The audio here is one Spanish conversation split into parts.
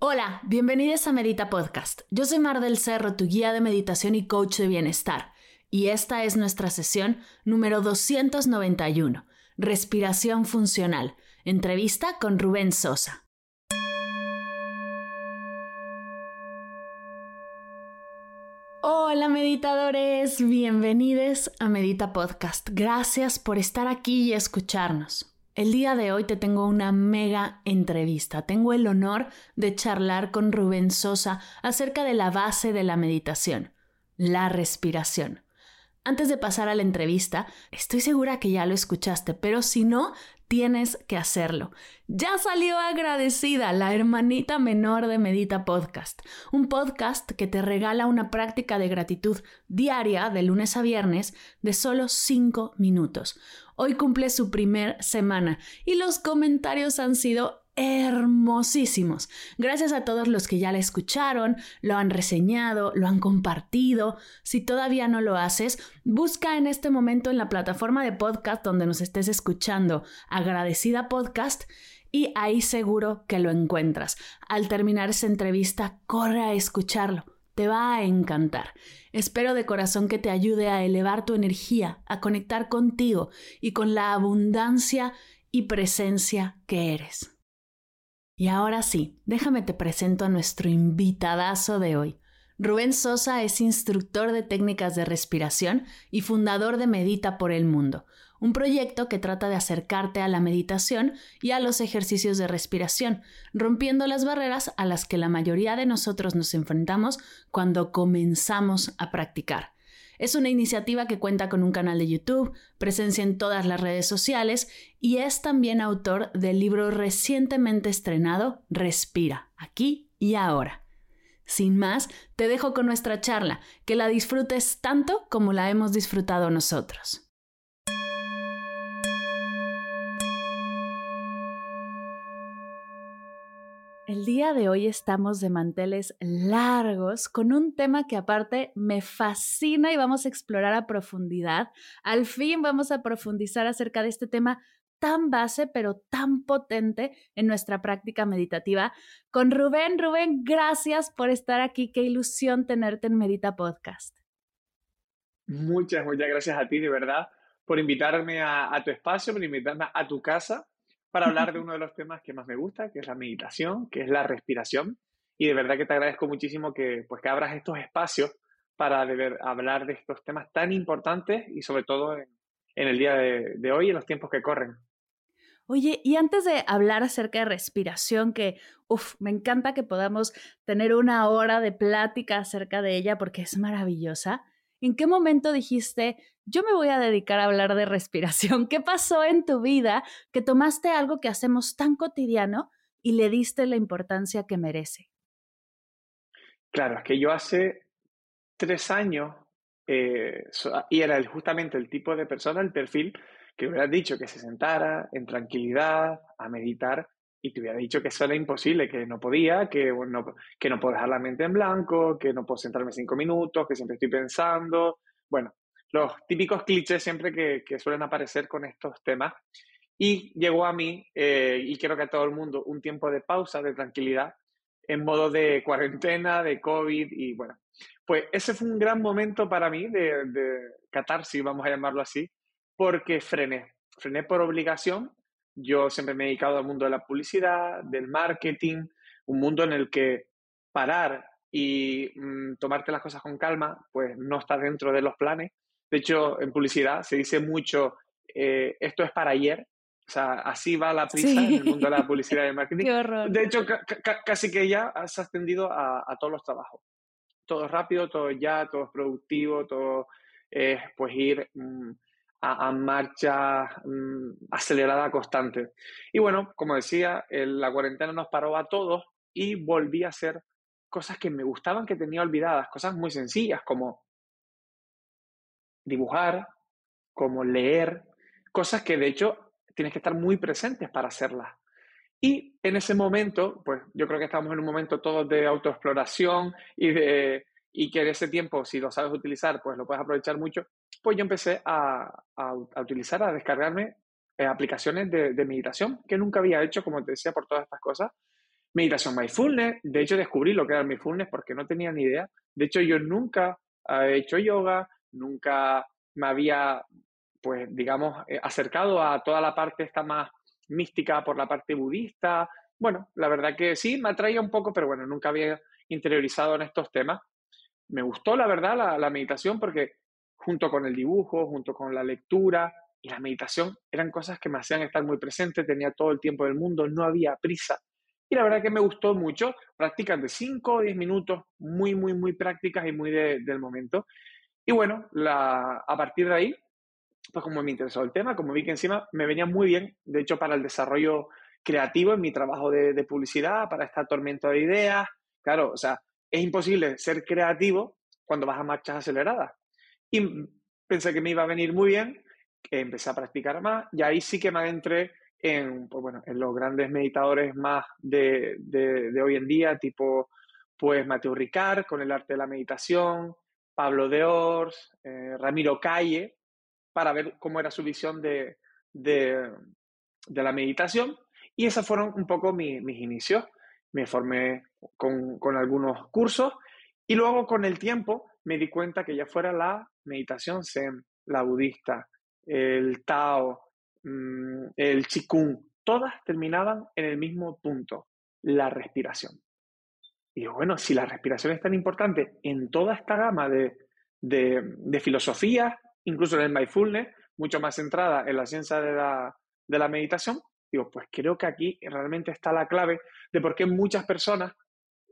Hola, bienvenidos a Medita Podcast. Yo soy Mar del Cerro, tu guía de meditación y coach de bienestar. Y esta es nuestra sesión número 291, Respiración Funcional, entrevista con Rubén Sosa. Hola meditadores, bienvenidos a Medita Podcast. Gracias por estar aquí y escucharnos. El día de hoy te tengo una mega entrevista. Tengo el honor de charlar con Rubén Sosa acerca de la base de la meditación, la respiración. Antes de pasar a la entrevista, estoy segura que ya lo escuchaste, pero si no, tienes que hacerlo. Ya salió agradecida la hermanita menor de Medita Podcast, un podcast que te regala una práctica de gratitud diaria de lunes a viernes de solo 5 minutos. Hoy cumple su primer semana y los comentarios han sido hermosísimos. Gracias a todos los que ya la escucharon, lo han reseñado, lo han compartido. Si todavía no lo haces, busca en este momento en la plataforma de podcast donde nos estés escuchando, agradecida podcast, y ahí seguro que lo encuentras. Al terminar esa entrevista, corre a escucharlo. Te va a encantar. Espero de corazón que te ayude a elevar tu energía, a conectar contigo y con la abundancia y presencia que eres. Y ahora sí, déjame te presento a nuestro invitadazo de hoy. Rubén Sosa es instructor de técnicas de respiración y fundador de Medita por el Mundo, un proyecto que trata de acercarte a la meditación y a los ejercicios de respiración, rompiendo las barreras a las que la mayoría de nosotros nos enfrentamos cuando comenzamos a practicar. Es una iniciativa que cuenta con un canal de YouTube, presencia en todas las redes sociales y es también autor del libro recientemente estrenado Respira, aquí y ahora. Sin más, te dejo con nuestra charla, que la disfrutes tanto como la hemos disfrutado nosotros. El día de hoy estamos de manteles largos con un tema que aparte me fascina y vamos a explorar a profundidad. Al fin vamos a profundizar acerca de este tema tan base pero tan potente en nuestra práctica meditativa con Rubén. Rubén, gracias por estar aquí. Qué ilusión tenerte en Medita Podcast. Muchas, muchas gracias a ti, de verdad, por invitarme a, a tu espacio, por invitarme a tu casa para hablar de uno de los temas que más me gusta, que es la meditación, que es la respiración. Y de verdad que te agradezco muchísimo que, pues, que abras estos espacios para hablar de estos temas tan importantes y sobre todo en, el día de, de hoy, en los tiempos que corren. Oye, y antes de hablar acerca de respiración, que, uff, me encanta que podamos tener una hora de plática acerca de ella porque es maravillosa, ¿en qué momento dijiste, yo me voy a dedicar a hablar de respiración. ¿Qué pasó en tu vida que tomaste algo que hacemos tan cotidiano y le diste la importancia que merece? Claro, es que yo hace tres años, eh, y era justamente el tipo de persona, el perfil, que hubiera dicho que se sentara en tranquilidad a meditar y te hubiera dicho que eso era imposible, que no podía, que, que no puedo dejar la mente en blanco, que no puedo sentarme cinco minutos, que siempre estoy pensando. Bueno, los típicos clichés siempre que, que suelen aparecer con estos temas. Y llegó a mí, eh, y quiero que a todo el mundo, un tiempo de pausa, de tranquilidad, en modo de cuarentena, de COVID, y bueno, pues ese fue un gran momento para mí de, de catarsis, vamos a llamarlo así, porque frené, frené por obligación. Yo siempre me he dedicado al mundo de la publicidad, del marketing, un mundo en el que parar y mm, tomarte las cosas con calma, pues no está dentro de los planes. De hecho, en publicidad se dice mucho, eh, esto es para ayer. O sea, así va la prisa en el mundo de la publicidad y el marketing. Qué horror. De hecho, casi que ya se ha extendido a, todos los trabajos. Todo rápido, todo ya, todo es productivo, todo es pues ir mm, a, marcha mm, acelerada constante. Y bueno, como decía, la cuarentena nos paró a todos y volví a hacer cosas que me gustaban, que tenía olvidadas, cosas muy sencillas como dibujar, como leer, cosas que de hecho tienes que estar muy presentes para hacerlas. Y en ese momento, pues yo creo que estamos en un momento todos de autoexploración y, de, y que en ese tiempo, si lo sabes utilizar, pues lo puedes aprovechar mucho, pues yo empecé a, a, utilizar, a descargarme eh, aplicaciones de, de, meditación que nunca había hecho, como te decía, por todas estas cosas. Meditación mindfulness, de hecho descubrí lo que era mindfulness porque no tenía ni idea. De hecho yo nunca he hecho yoga, nunca me había, pues digamos, eh, acercado a toda la parte esta más mística por la parte budista. Bueno, la verdad que sí, me atraía un poco, pero bueno, nunca había interiorizado en estos temas. Me gustó, la verdad, la, meditación porque junto con el dibujo, junto con la lectura y la meditación, eran cosas que me hacían estar muy presente, tenía todo el tiempo del mundo, no había prisa. Y la verdad que me gustó mucho, prácticas de 5 o 10 minutos, muy, muy, muy prácticas y muy del momento. Y bueno, a partir de ahí pues como me interesó el tema, como vi que encima me venía muy bien, de hecho, para el desarrollo creativo en mi trabajo de, publicidad, para esta tormenta de ideas. Claro, o sea, es imposible ser creativo cuando vas a marchas aceleradas. Y pensé que me iba a venir muy bien, empecé a practicar más y ahí sí que me adentré en, pues bueno, en los grandes meditadores más de, de, hoy en día, tipo pues Mateo Ricard con el arte de la meditación, Pablo de Ors, eh, Ramiro Calle, para ver cómo era su visión de, la meditación. Y esos fueron un poco mis inicios. Me formé con, algunos cursos y luego con el tiempo me di cuenta que ya fuera la meditación zen, la budista, el Tao, mm, el Qigong, todas terminaban en el mismo punto, la respiración. Y bueno, si la respiración es tan importante en toda esta gama de, de, de filosofías incluso en el mindfulness, mucho más centrada en la ciencia de la, meditación, digo, pues creo que aquí realmente está la clave de por qué muchas personas,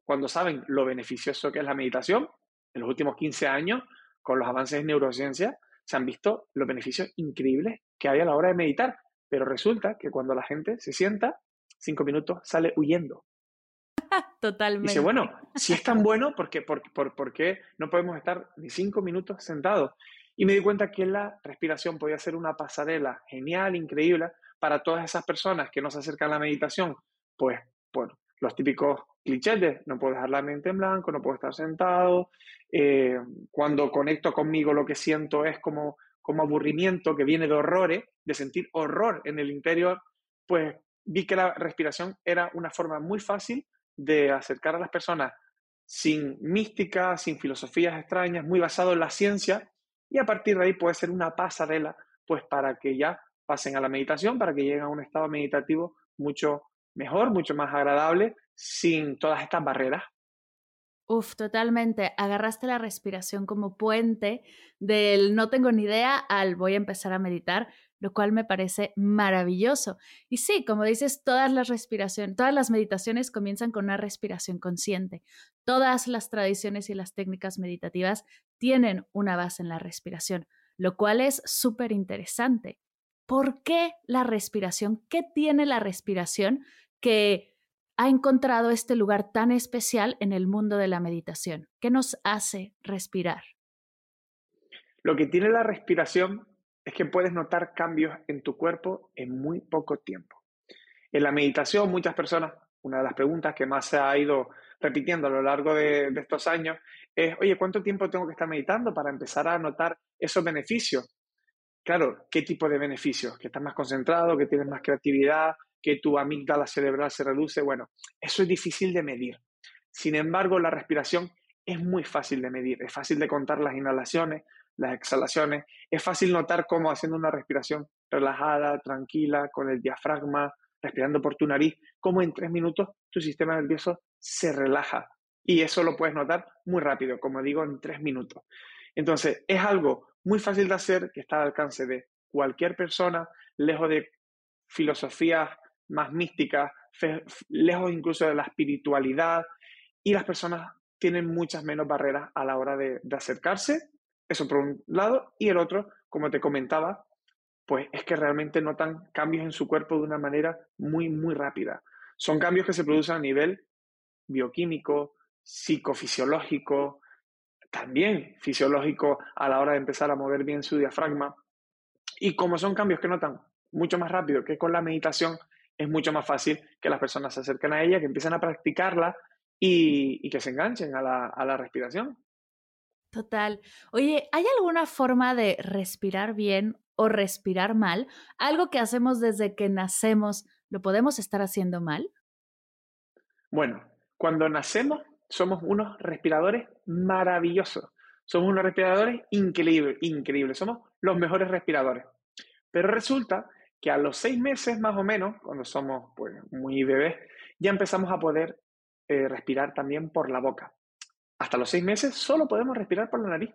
cuando saben lo beneficioso que es la meditación, en los últimos 15 años, con los avances en neurociencia, se han visto los beneficios increíbles que hay a la hora de meditar. Pero resulta que cuando la gente se sienta, cinco minutos sale huyendo. Totalmente. Dice, bueno, si es tan bueno, ¿por qué, por, por qué no podemos estar ni cinco minutos sentados? Y me di cuenta que la respiración podía ser una pasarela genial, increíble, para todas esas personas que no se acercan a la meditación. Pues, bueno, los típicos clichés no puedo dejar la mente en blanco, no puedo estar sentado. Eh, cuando conecto conmigo lo que siento es como, como aburrimiento que viene de horrores, de sentir horror en el interior, pues vi que la respiración era una forma muy fácil de acercar a las personas sin mística, sin filosofías extrañas, muy basado en la ciencia y a partir de ahí puede ser una pasarela, pues para que ya pasen a la meditación, para que lleguen a un estado meditativo mucho mejor, mucho más agradable, sin todas estas barreras. Uf, totalmente. Agarraste la respiración como puente del no tengo ni idea al voy a empezar a meditar, lo cual me parece maravilloso. Y sí, como dices, todas las respiraciones, todas las meditaciones comienzan con una respiración consciente. Todas las tradiciones y las técnicas meditativas tienen una base en la respiración, lo cual es súper interesante. ¿Por qué la respiración? ¿Qué tiene la respiración que ha encontrado este lugar tan especial en el mundo de la meditación? ¿Qué nos hace respirar? Lo que tiene la respiración es que puedes notar cambios en tu cuerpo en muy poco tiempo. En la meditación, muchas personas, una de las preguntas que más se ha ido repitiendo a lo largo de, estos años es, oye, ¿cuánto tiempo tengo que estar meditando para empezar a notar esos beneficios? Claro, ¿qué tipo de beneficios? Que estás más concentrado, que tienes más creatividad, que tu amígdala cerebral se reduce. Bueno, eso es difícil de medir. Sin embargo, la respiración es muy fácil de medir. Es fácil de contar las inhalaciones, las exhalaciones. Es fácil notar cómo haciendo una respiración relajada, tranquila, con el diafragma, respirando por tu nariz, cómo en tres minutos tu sistema nervioso se relaja. Y eso lo puedes notar muy rápido, como digo, en tres minutos. Entonces, es algo muy fácil de hacer, que está al alcance de cualquier persona, lejos de filosofías más místicas, lejos incluso de la espiritualidad, y las personas tienen muchas menos barreras a la hora de, de acercarse eso por un lado. Y el otro, como te comentaba, pues es que realmente notan cambios en su cuerpo de una manera muy, muy rápida. Son cambios que se producen a nivel bioquímico, psicofisiológico, también fisiológico a la hora de empezar a mover bien su diafragma. Y como son cambios que notan mucho más rápido que con la meditación, es mucho más fácil que las personas se acerquen a ella, que empiecen a practicarla y, que se enganchen a la, a la respiración. Total. Oye, ¿hay alguna forma de respirar bien o respirar mal? Algo que hacemos desde que nacemos, ¿lo podemos estar haciendo mal? Bueno, cuando nacemos somos unos respiradores maravillosos. Somos unos respiradores increíbles, increíbles. Somos los mejores respiradores. Pero resulta que a los seis meses más o menos, cuando somos pues, muy bebés, ya empezamos a poder eh, respirar también por la boca. Hasta los seis meses solo podemos respirar por la nariz.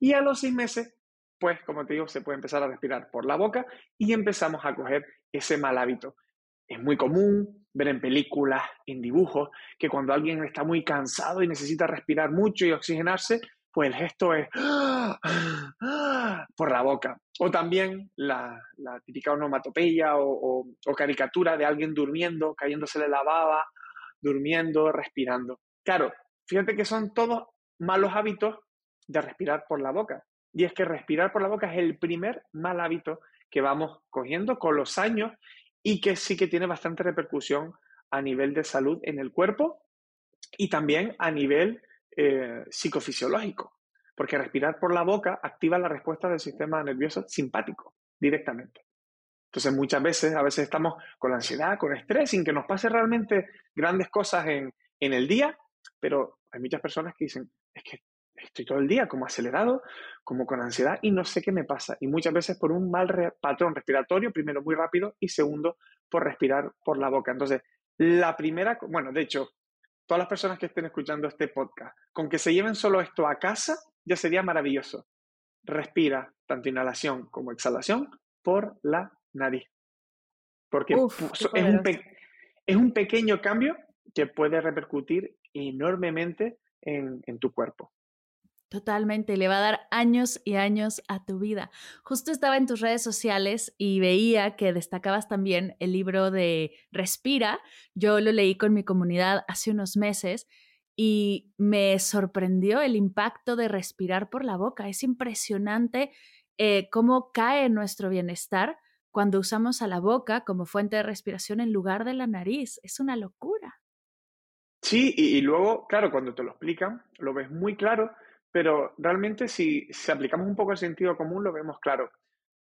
Y a los seis meses, pues como te digo, se puede empezar a respirar por la boca y empezamos a coger ese mal hábito. Es muy común ver en películas, en dibujos, que cuando alguien está muy cansado y necesita respirar mucho y oxigenarse, pues el gesto es por la boca. O también la, típica onomatopeya o, o, caricatura de alguien durmiendo, cayéndosele la baba, durmiendo, respirando. Claro, fíjate que son todos malos hábitos de respirar por la boca. Y es que respirar por la boca es el primer mal hábito que vamos cogiendo con los años y que sí que tiene bastante repercusión a nivel de salud en el cuerpo y también a nivel eh, psicofisiológico, porque respirar por la boca activa la respuesta del sistema nervioso simpático directamente. Entonces muchas veces, a veces estamos con ansiedad, con estrés, sin que nos pase realmente grandes cosas en, en el día, pero hay muchas personas que dicen, es que estoy todo el día como acelerado, como con ansiedad y no sé qué me pasa. Y muchas veces por un mal patrón respiratorio, primero muy rápido y segundo por respirar por la boca. Entonces, la primera, bueno, de hecho, todas las personas que estén escuchando este podcast, con que se lleven solo esto a casa, ya sería maravilloso. Respira tanto inhalación como exhalación por la nariz. Porque es, un es, un pequeño cambio que puede repercutir enormemente en tu cuerpo. Totalmente, le va a dar años y años a tu vida. Justo estaba en tus redes sociales y veía que destacabas también el libro de Respira. Yo lo leí con mi comunidad hace unos meses y me sorprendió el impacto de respirar por la boca. Es impresionante eh, cómo cae nuestro bienestar cuando usamos a la boca como fuente de respiración en lugar de la nariz. Es una locura. Sí, y, y luego, claro, cuando te lo explican, lo ves muy claro pero realmente si, aplicamos un poco el sentido común lo vemos claro.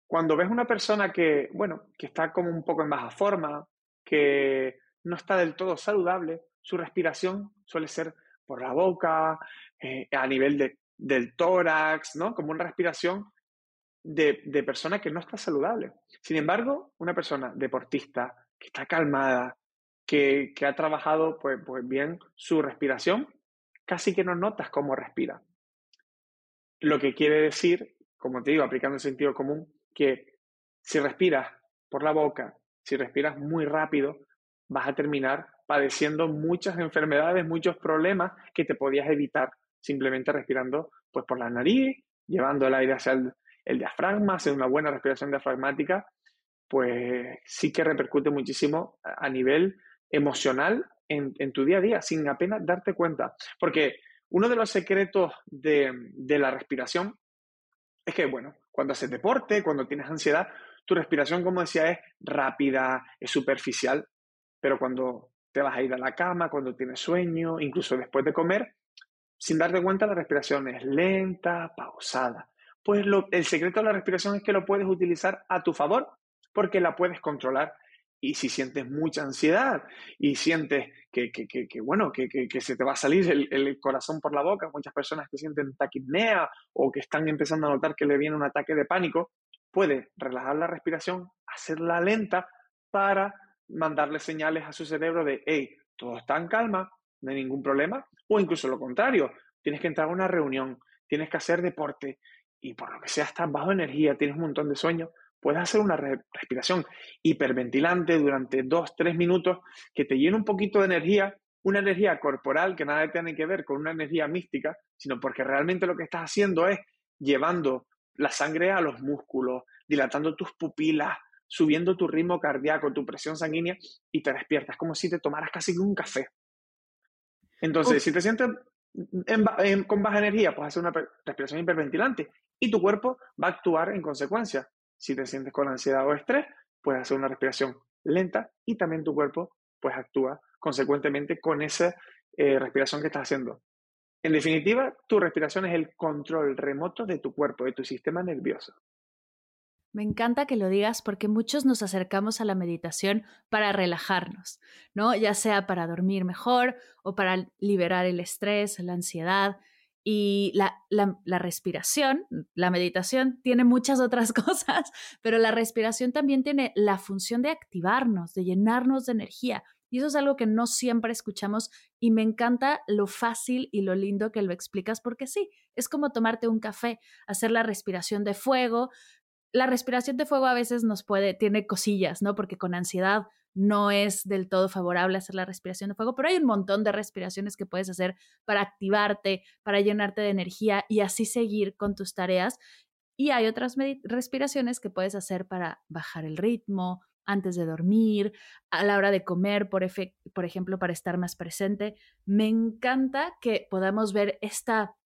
Cuando ves una persona que, bueno, que está como un poco en baja forma, que no está del todo saludable, su respiración suele ser por la boca, eh, a nivel de, del tórax, ¿no? Como una respiración de, de, persona que no está saludable. Sin embargo, una persona deportista, que está calmada, que, que ha trabajado pues, pues bien su respiración, casi que no notas cómo respira. Lo que quiere decir, como te digo, aplicando el sentido común, que si respiras por la boca, si respiras muy rápido, vas a terminar padeciendo muchas enfermedades, muchos problemas que te podías evitar simplemente respirando pues por la nariz, llevando el aire hacia el, diafragma, hacer una buena respiración diafragmática, pues sí que repercute muchísimo a nivel emocional en, en tu día a día, sin apenas darte cuenta. Porque uno de los secretos de, la respiración es que, bueno, cuando haces deporte, cuando tienes ansiedad, tu respiración, como decía, es rápida, es superficial, pero cuando te vas a ir a la cama, cuando tienes sueño, incluso después de comer, sin darte cuenta, la respiración es lenta, pausada. Pues el secreto de la respiración es que lo puedes utilizar a tu favor, porque la puedes controlar y si sientes mucha ansiedad y sientes que, bueno, que, se te va a salir el, corazón por la boca, muchas personas que sienten taquipnea o que están empezando a notar que le viene un ataque de pánico, puede relajar la respiración, hacerla lenta para mandarle señales a su cerebro de, hey, todo está en calma, no hay ningún problema, o incluso lo contrario, tienes que entrar a una reunión, tienes que hacer deporte y por lo que sea estás bajo energía, tienes un montón de sueño, puedes hacer una respiración hiperventilante durante dos, tres minutos que te llene un poquito de energía, una energía corporal que nada tiene que ver con una energía mística, sino porque realmente lo que estás haciendo es llevando la sangre a los músculos, dilatando tus pupilas, subiendo tu ritmo cardíaco, tu presión sanguínea y te despiertas, como si te tomaras casi un café. Entonces, si te sientes con baja energía, puedes hacer una respiración hiperventilante y tu cuerpo va a actuar en consecuencia. Si te sientes con ansiedad o estrés, puedes hacer una respiración lenta y también tu cuerpo pues actúa consecuentemente con esa eh, respiración que estás haciendo. En definitiva, tu respiración es el control remoto de tu cuerpo, de tu sistema nervioso. Me encanta que lo digas porque muchos nos acercamos a la meditación para relajarnos, ¿no? Ya sea para dormir mejor o para liberar el estrés, la ansiedad. Y la, la, respiración, la meditación tiene muchas otras cosas, pero la respiración también tiene la función de activarnos, de llenarnos de energía. Y eso es algo que no siempre escuchamos y me encanta lo fácil y lo lindo que lo explicas porque sí, es como tomarte un café, hacer la respiración de fuego, la respiración de fuego a veces nos puede, tiene cosillas, ¿no? Porque con ansiedad no es del todo favorable hacer la respiración de fuego, pero hay un montón de respiraciones que puedes hacer para activarte, para llenarte de energía y así seguir con tus tareas. Y hay otras respiraciones que puedes hacer para bajar el ritmo, antes de dormir, a la hora de comer, por, ejemplo, para estar más presente. Me encanta que podamos ver esta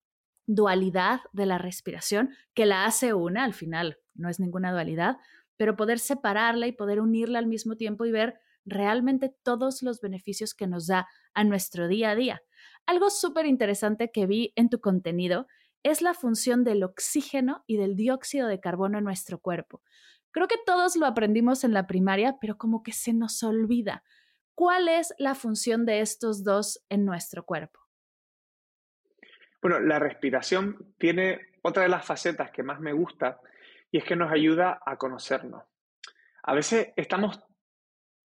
dualidad de la respiración que la hace una al final no es ninguna dualidad, pero poder separarla y poder unirla al mismo tiempo y ver realmente todos los beneficios que nos da a nuestro día a día. Algo súper interesante que vi en tu contenido es la función del oxígeno y del dióxido de carbono en nuestro cuerpo. Creo que todos lo aprendimos en la primaria, pero como que se nos olvida. ¿Cuál es la función de estos dos en nuestro cuerpo? Bueno, la respiración tiene otra de las facetas que más me gusta y es que nos ayuda a conocernos. A veces estamos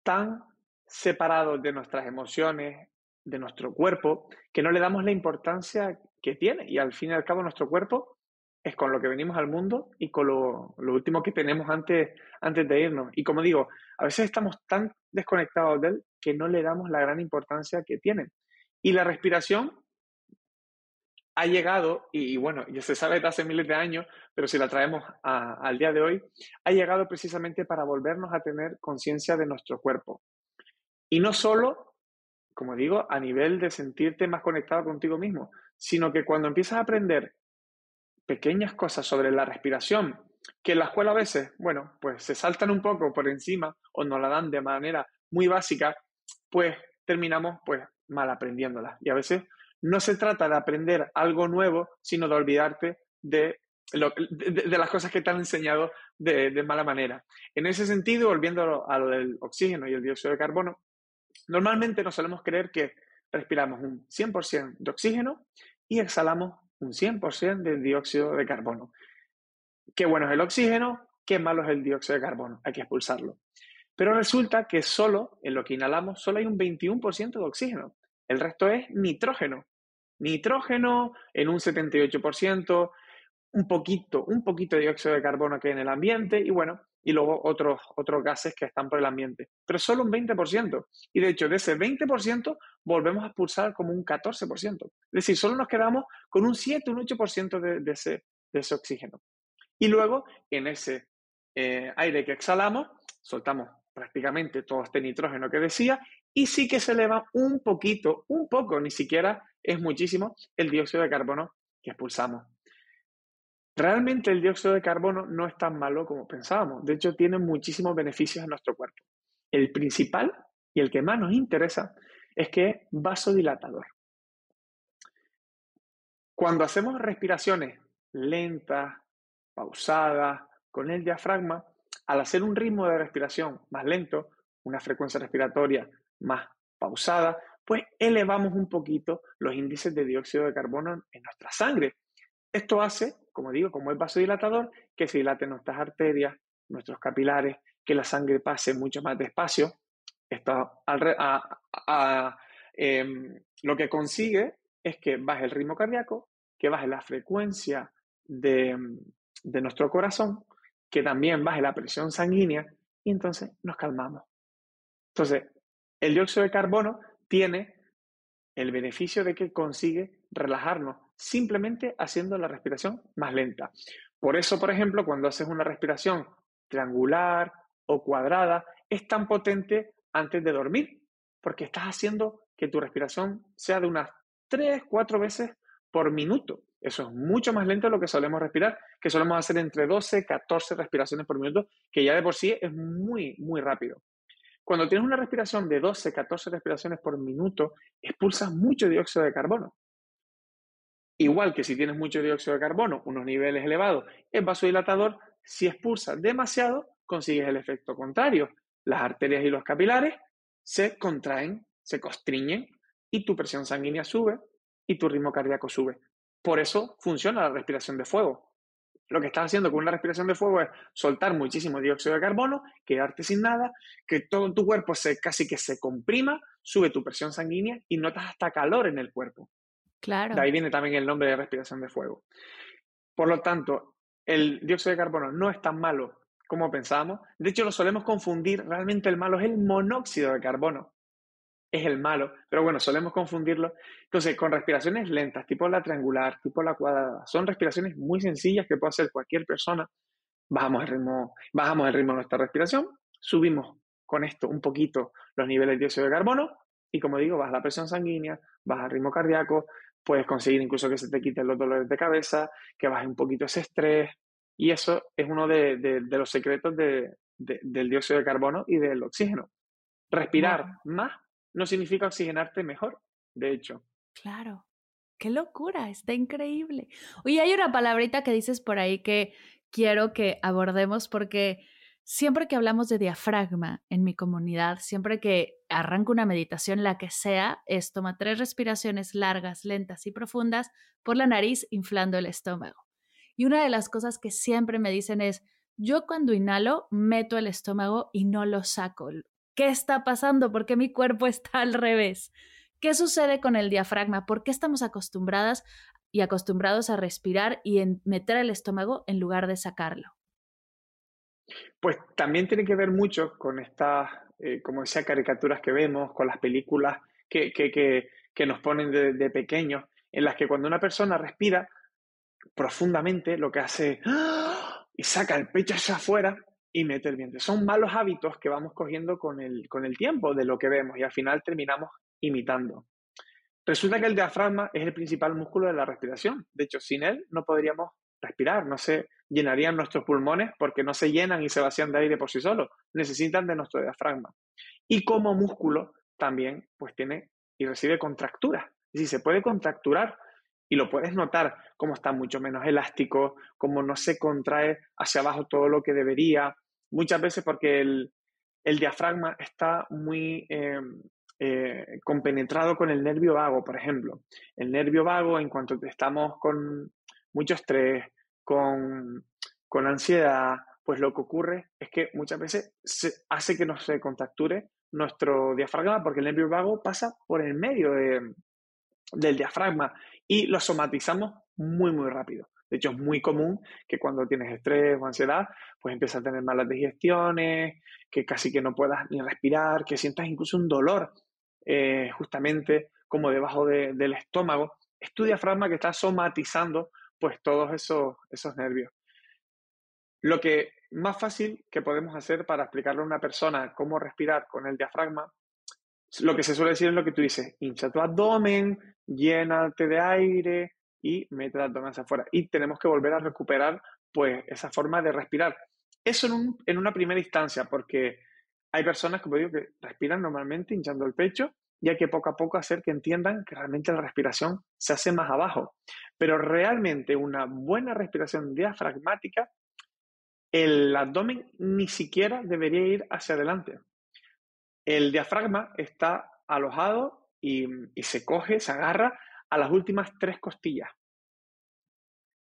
tan separados de nuestras emociones, de nuestro cuerpo, que no le damos la importancia que tiene. Y al fin y al cabo nuestro cuerpo es con lo que venimos al mundo y con lo, último que tenemos antes, antes de irnos. Y como digo, a veces estamos tan desconectados de él que no le damos la gran importancia que tiene. Y la respiración ha llegado, y, bueno, ya se sabe de hace miles de años, pero si la traemos al día de hoy, ha llegado precisamente para volvernos a tener conciencia de nuestro cuerpo. Y no solo, como digo, a nivel de sentirte más conectado contigo mismo, sino que cuando empiezas a aprender pequeñas cosas sobre la respiración, que en la escuela a veces, bueno, pues se saltan un poco por encima o nos la dan de manera muy básica, pues terminamos pues mal aprendiéndolas. Y a veces no se trata de aprender algo nuevo, sino de olvidarte de, las cosas que te han enseñado de, mala manera. En ese sentido, volviendo a lo, del oxígeno y el dióxido de carbono, normalmente nos solemos creer que respiramos un 100% de oxígeno y exhalamos un 100% de dióxido de carbono. Qué bueno es el oxígeno, qué malo es el dióxido de carbono, hay que expulsarlo. Pero resulta que solo en lo que inhalamos solo hay un 21% de oxígeno. El resto es nitrógeno. Nitrógeno en un 78%, un poquito, un poquito de dióxido de carbono que hay en el ambiente y bueno, y luego otros, otros gases que están por el ambiente. Pero solo un 20%. Y de hecho, de ese 20% volvemos a expulsar como un 14%. Es decir, solo nos quedamos con un 7, un 8% de, de, ese, de ese oxígeno. Y luego, en ese eh, aire que exhalamos, soltamos prácticamente todo este nitrógeno que decía y sí que se eleva un poquito, un poco, ni siquiera es muchísimo, el dióxido de carbono que expulsamos. Realmente el dióxido de carbono no es tan malo como pensábamos. De hecho, tiene muchísimos beneficios en nuestro cuerpo. El principal y el que más nos interesa es que es vasodilatador. Cuando hacemos respiraciones lentas, pausadas, con el diafragma, al hacer un ritmo de respiración más lento, una frecuencia respiratoria más pausada, pues elevamos un poquito los índices de dióxido de carbono en nuestra sangre. Esto hace, como digo, como es vasodilatador, que se dilaten nuestras arterias, nuestros capilares, que la sangre pase mucho más despacio. Esto em, lo que consigue es que baje el ritmo cardíaco, que baje la frecuencia de, de nuestro corazón, que también baje la presión sanguínea y entonces nos calmamos. Entonces, el dióxido de carbono tiene el beneficio de que consigue relajarnos simplemente haciendo la respiración más lenta. Por eso, por ejemplo, cuando haces una respiración triangular o cuadrada es tan potente antes de dormir, porque estás haciendo que tu respiración sea de unas 3, 4 veces por minuto. Eso es mucho más lento de lo que solemos respirar, que solemos hacer entre 12 y 14 respiraciones por minuto, que ya de por sí es muy, muy rápido. Cuando tienes una respiración de 12, 14 respiraciones por minuto, expulsas mucho dióxido de carbono. Igual que si tienes mucho dióxido de carbono, unos niveles elevados, es vasodilatador, si expulsas demasiado, consigues el efecto contrario. Las arterias y los capilares se contraen, se constriñen y tu presión sanguínea sube y tu ritmo cardíaco sube. Por eso funciona la respiración de fuego. Lo que estás haciendo con una respiración de fuego es soltar muchísimo dióxido de carbono, quedarte sin nada, que todo tu cuerpo se, casi que se comprima, sube tu presión sanguínea y notas hasta calor en el cuerpo. Claro. De ahí viene también el nombre de respiración de fuego. Por lo tanto, el dióxido de carbono no es tan malo como pensábamos. De hecho, lo solemos confundir. Realmente el malo es el monóxido de carbono es el malo, pero bueno, solemos confundirlo. Entonces, con respiraciones lentas, tipo la triangular, tipo la cuadrada, son respiraciones muy sencillas que puede hacer cualquier persona. Bajamos el ritmo, bajamos el ritmo de nuestra respiración, subimos con esto un poquito los niveles de dióxido de carbono y como digo, baja la presión sanguínea, baja el ritmo cardíaco, puedes conseguir incluso que se te quiten los dolores de cabeza, que baje un poquito ese estrés y eso es uno de, los secretos del dióxido de carbono y del oxígeno. Respirar más no significa oxigenarte mejor, de hecho. Claro. Qué locura, está increíble. Oye, hay una palabrita que dices por ahí que quiero que abordemos porque siempre que hablamos de diafragma en mi comunidad, siempre que arranco una meditación, la que sea, es toma tres respiraciones largas, lentas y profundas por la nariz, inflando el estómago. Y una de las cosas que siempre me dicen es, yo cuando inhalo meto el estómago y no lo saco, ¿Qué está pasando? ¿Por qué mi cuerpo está al revés? ¿Qué sucede con el diafragma? ¿Por qué estamos acostumbradas y acostumbrados a respirar y meter el estómago en lugar de sacarlo? Pues también tiene que ver mucho con estas, eh, como decía, caricaturas que vemos, con las películas que, que, nos ponen de, de pequeños, en las que cuando una persona respira profundamente, lo que hace ¡ah! y saca el pecho hacia afuera, y meter el Son malos hábitos que vamos cogiendo con el, con el tiempo de lo que vemos y al final terminamos imitando. Resulta que el diafragma es el principal músculo de la respiración. De hecho, sin él no podríamos respirar, no se llenarían nuestros pulmones porque no se llenan y se vacían de aire por sí solos. Necesitan de nuestro diafragma. Y como músculo también pues tiene y recibe contracturas. Es decir, se puede contracturar y lo puedes notar como está mucho menos elástico, como no se contrae hacia abajo todo lo que debería, Muchas veces porque el, diafragma está muy eh, eh, compenetrado con el nervio vago, por ejemplo. El nervio vago, en cuanto estamos con mucho estrés, con, ansiedad, pues lo que ocurre es que muchas veces hace que no se contracture nuestro diafragma porque el nervio vago pasa por el medio del diafragma y lo somatizamos muy, muy rápido. De hecho, es muy común que cuando tienes estrés o ansiedad, pues empiezas a tener malas digestiones, que casi que no puedas ni respirar, que sientas incluso un dolor eh, justamente como debajo del estómago. Es tu diafragma que está somatizando pues todos esos, esos nervios. Lo que más fácil que podemos hacer para explicarle a una persona cómo respirar con el diafragma, lo que se suele decir es lo que tú dices, hincha tu abdomen, llénate de aire, y mete las abdomen hacia afuera. Y tenemos que volver a recuperar pues esa forma de respirar. Eso en, una primera instancia, porque hay personas, como digo, que respiran normalmente hinchando el pecho y hay que poco a poco hacer que entiendan que realmente la respiración se hace más abajo. Pero realmente una buena respiración diafragmática, el abdomen ni siquiera debería ir hacia adelante. El diafragma está alojado y se coge, se agarra a las últimas tres costillas.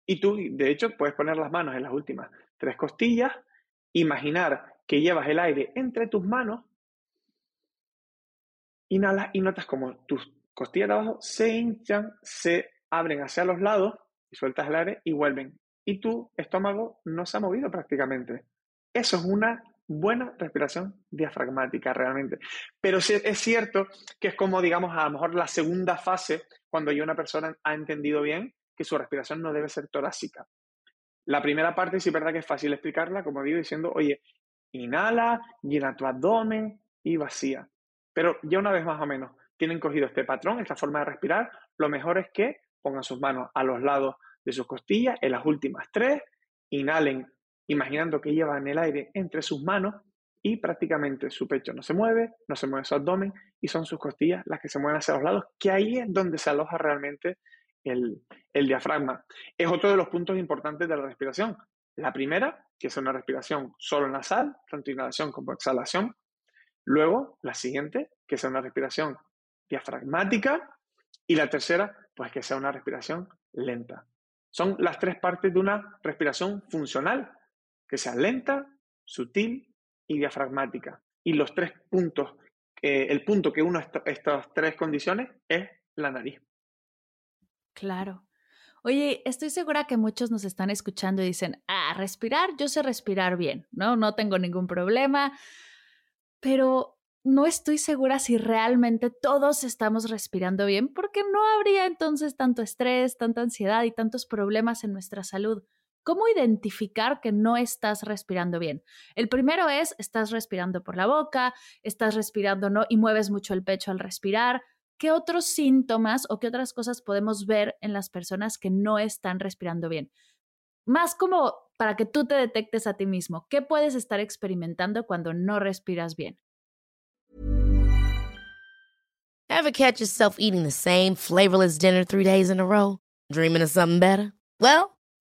Y tú, de hecho, puedes poner las manos en las últimas tres costillas, imaginar que llevas el aire entre tus manos, inhalas y notas como tus costillas de abajo se hinchan, se abren hacia los lados y sueltas el aire y vuelven. Y tu estómago no se ha movido prácticamente. Eso es una buena respiración diafragmática realmente. Pero es cierto que es como, digamos, a lo mejor la segunda fase cuando ya una persona ha entendido bien que su respiración no debe ser torácica. La primera parte sí es verdad que es fácil explicarla, como digo, diciendo, oye, inhala, llena tu abdomen y vacía. Pero ya una vez más o menos tienen cogido este patrón, esta forma de respirar, lo mejor es que pongan sus manos a los lados de sus costillas en las últimas tres, inhalen imaginando que llevan el aire entre sus manos y prácticamente su pecho no se mueve, no se mueve su abdomen y son sus costillas las que se mueven hacia los lados, que ahí es donde se aloja realmente el, diafragma. Es otro de los puntos importantes de la respiración. La primera, que es una respiración solo nasal, tanto inhalación como exhalación. Luego, la siguiente, que es una respiración diafragmática. Y la tercera, pues que sea una respiración lenta. Son las tres partes de una respiración funcional, que sea lenta, sutil y diafragmática. Y los tres puntos, eh, el punto que uno de estas tres condiciones es la nariz. Claro. Oye, estoy segura que muchos nos están escuchando y dicen, ah, respirar, yo sé respirar bien, ¿no? No tengo ningún problema, pero no estoy segura si realmente todos estamos respirando bien, porque no habría entonces tanto estrés, tanta ansiedad y tantos problemas en nuestra salud. ¿Cómo identificar que no estás respirando bien? El primero es, estás respirando por la boca, estás respirando no y mueves mucho el pecho al respirar. ¿Qué otros síntomas o qué otras cosas podemos ver en las personas que no están respirando bien? Más como para que tú te detectes a ti mismo, ¿qué puedes estar experimentando cuando no respiras bien? Ever catch yourself eating the same flavorless dinner three days in a row? Dreaming of something better? Well,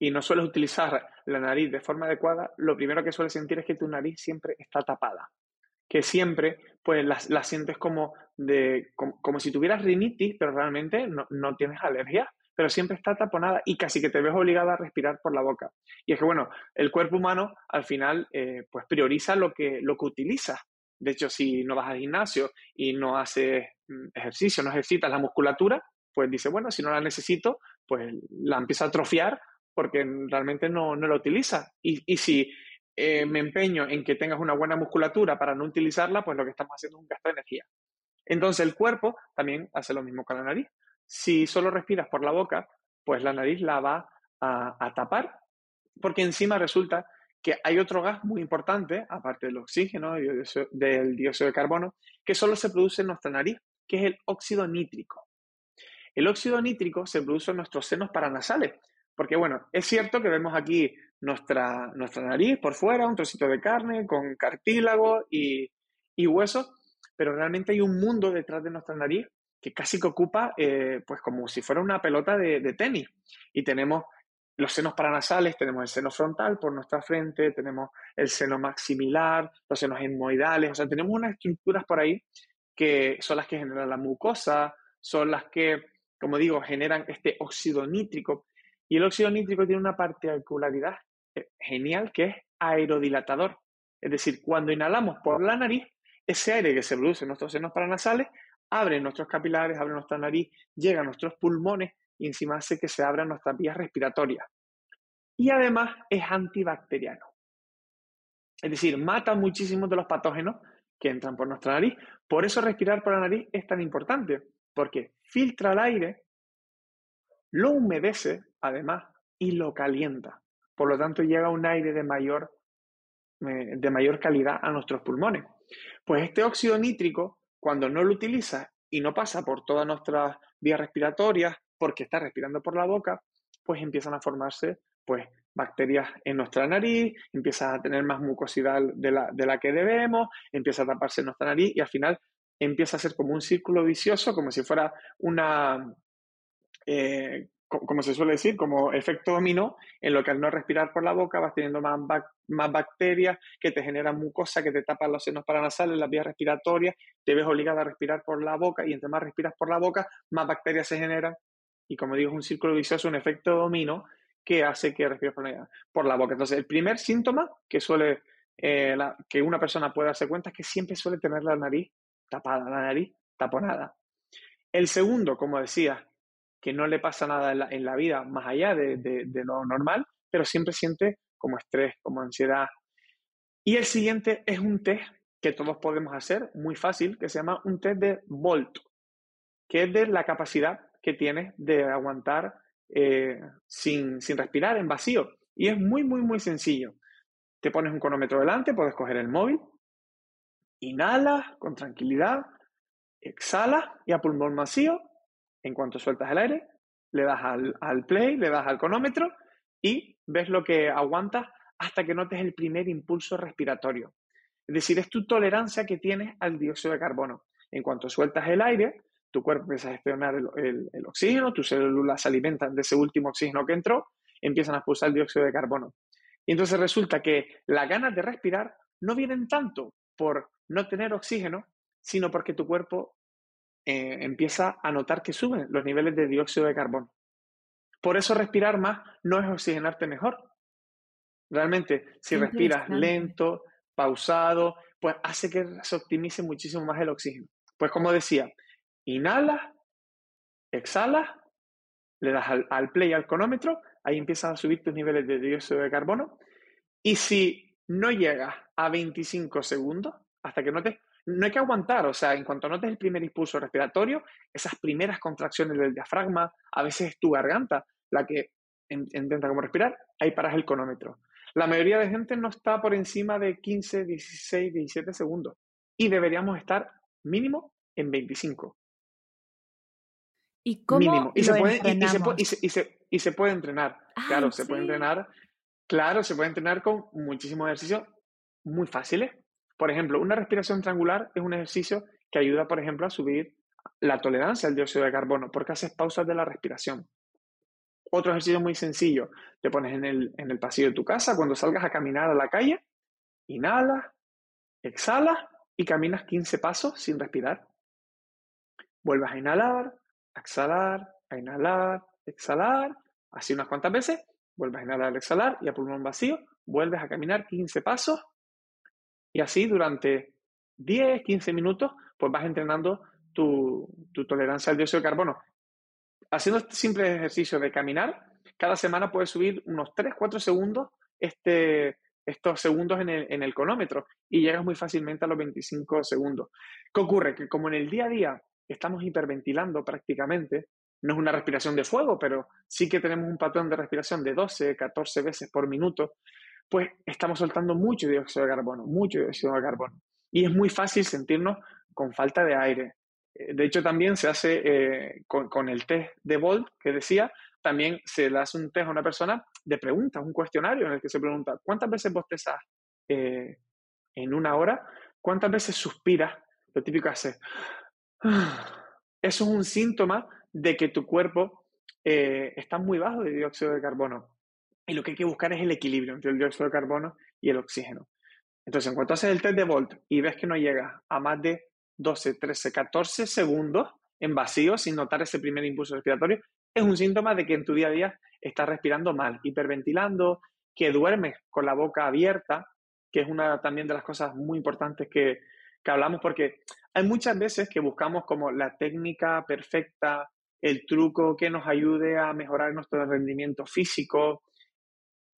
y no sueles utilizar la nariz de forma adecuada, lo primero que sueles sentir es que tu nariz siempre está tapada. Que siempre, pues, la, sientes como, de, como, si tuvieras rinitis, pero realmente no, tienes alergia, pero siempre está taponada y casi que te ves obligada a respirar por la boca. Y es que, bueno, el cuerpo humano al final, eh, pues, prioriza lo que, lo que utiliza. De hecho, si no vas al gimnasio y no haces mm, ejercicio, no ejercitas la musculatura, pues dice, bueno, si no la necesito, pues la empieza a atrofiar porque realmente no, no la utiliza. Y, si eh, me empeño en que tengas una buena musculatura para no utilizarla, pues lo que estamos haciendo es un gasto de energía. Entonces el cuerpo también hace lo mismo con la nariz. Si solo respiras por la boca, pues la nariz la va a, tapar, porque encima resulta que hay otro gas muy importante, aparte del oxígeno y del dióxido de carbono, que solo se produce en nuestra nariz, que es el óxido nítrico. El óxido nítrico se produce en nuestros senos paranasales, porque bueno, es cierto que vemos aquí nuestra, nuestra nariz por fuera, un trocito de carne con cartílago y, y hueso, pero realmente hay un mundo detrás de nuestra nariz que casi que ocupa eh, pues como si fuera una pelota de, de, tenis. Y tenemos los senos paranasales, tenemos el seno frontal por nuestra frente, tenemos el seno maximilar, los senos etmoidales, o sea, tenemos unas estructuras por ahí que son las que generan la mucosa, son las que, como digo, generan este óxido nítrico. Y el óxido nítrico tiene una particularidad eh, genial que es aerodilatador. Es decir, cuando inhalamos por la nariz, ese aire que se produce en nuestros senos paranasales abre nuestros capilares, abre nuestra nariz, llega a nuestros pulmones y encima hace que se abran nuestras vías respiratorias. Y además es antibacteriano. Es decir, mata muchísimos de los patógenos que entran por nuestra nariz. Por eso respirar por la nariz es tan importante, porque filtra el aire lo humedece, además, y lo calienta. Por lo tanto, llega un aire de mayor, eh, de mayor calidad a nuestros pulmones. Pues este óxido nítrico, cuando no lo utiliza y no pasa por todas nuestras vías respiratorias, porque está respirando por la boca, pues empiezan a formarse pues, bacterias en nuestra nariz, empieza a tener más mucosidad de la, de la que debemos, empieza a taparse nuestra nariz y al final empieza a ser como un círculo vicioso, como si fuera una, eh, como se suele decir, como efecto dominó, en lo que al no respirar por la boca vas teniendo más, más bacterias que te generan mucosa, que te tapan los senos paranasales, las vías respiratorias, te ves obligada a respirar por la boca y entre más respiras por la boca, más bacterias se generan. Y como digo, es un círculo vicioso, un efecto dominó que hace que respires por la, por la boca. Entonces, el primer síntoma que suele, eh, que una persona puede darse cuenta es que siempre suele tener la nariz tapada, la nariz taponada. El segundo, como decía, que no le pasa nada en la, vida más allá de, de, lo normal, pero siempre siente como estrés, como ansiedad. Y el siguiente es un test que todos podemos hacer, muy fácil, que se llama un test de Volt, que es de la capacidad que tienes de aguantar eh, sin, sin respirar en vacío. Y es muy, muy, muy sencillo. Te pones un cronómetro delante, puedes coger el móvil, inhalas con tranquilidad, exhalas y a pulmón vacío, en cuanto sueltas el aire, le das al, al play, le das al cronómetro y ves lo que aguantas hasta que notes el primer impulso respiratorio. Es decir, es tu tolerancia que tienes al dióxido de carbono. En cuanto sueltas el aire, tu cuerpo empieza a gestionar el, oxígeno, tus células se alimentan de ese último oxígeno que entró, empiezan a expulsar el dióxido de carbono. Y entonces resulta que las ganas de respirar no vienen tanto por no tener oxígeno, sino porque tu cuerpo eh, empieza a notar que suben los niveles de dióxido de carbono. Por eso respirar más no es oxigenarte mejor. Realmente, si respiras lento, pausado, pues hace que se optimice muchísimo más el oxígeno. Pues como decía, Inhala, exhala, le das al, play al cronómetro, ahí empiezan a subir tus niveles de dióxido de carbono. Y si no llegas a 25 segundos, hasta que notes, no hay que aguantar, o sea, en cuanto notes el primer impulso respiratorio, esas primeras contracciones del diafragma, a veces es tu garganta la que intenta como respirar, ahí paras el cronómetro. La mayoría de gente no está por encima de 15, 16, 17 segundos y deberíamos estar mínimo en 25. ¿Y cómo y se, puede, y, se, puede entrenar. claro, se puede entrenar. Claro, se puede entrenar con muchísimos ejercicios muy fáciles. Por ejemplo, una respiración triangular es un ejercicio que ayuda, por ejemplo, a subir la tolerancia al dióxido de carbono, porque haces pausas de la respiración. Otro ejercicio muy sencillo, te pones en el, en el pasillo de tu casa, cuando salgas a caminar a la calle, inhala, exhala y caminas 15 pasos sin respirar. Vuelves a inhalar, exhalar, a inhalar, exhalar, así unas cuantas veces, vuelves a inhalar, exhalar y a pulmón vacío, vuelves a caminar 15 pasos y así durante 10, 15 minutos, pues vas entrenando tu, tolerancia al dióxido de carbono. Haciendo este simple ejercicio de caminar, cada semana puedes subir unos 3, 4 segundos este, estos segundos en el, en el cronómetro y llegas muy fácilmente a los 25 segundos. ¿Qué ocurre? Que como en el día a día estamos hiperventilando prácticamente. No es una respiración de fuego, pero sí que tenemos un patrón de respiración de 12, 14 veces por minuto, pues estamos soltando mucho dióxido de carbono, mucho dióxido de carbono. Y es muy fácil sentirnos con falta de aire. Eh, de hecho, también se hace eh, con, el test de Volt que decía, también se le hace un test a una persona de preguntas, un cuestionario en el que se pregunta, ¿cuántas veces bostezas eh, en una hora? ¿Cuántas veces suspiras? Lo típico hace, eso es un síntoma de que tu cuerpo eh, está muy bajo de dióxido de carbono. Y lo que hay que buscar es el equilibrio entre el dióxido de carbono y el oxígeno. Entonces, en cuanto haces el test de Volt y ves que no llega a más de 12, 13, 14 segundos en vacío sin notar ese primer impulso respiratorio, es un síntoma de que en tu día a día estás respirando mal, hiperventilando, que duermes con la boca abierta, que es una también de las cosas muy importantes que, que hablamos, porque hay muchas veces que buscamos como la técnica perfecta, el truco que nos ayude a mejorar nuestro rendimiento físico,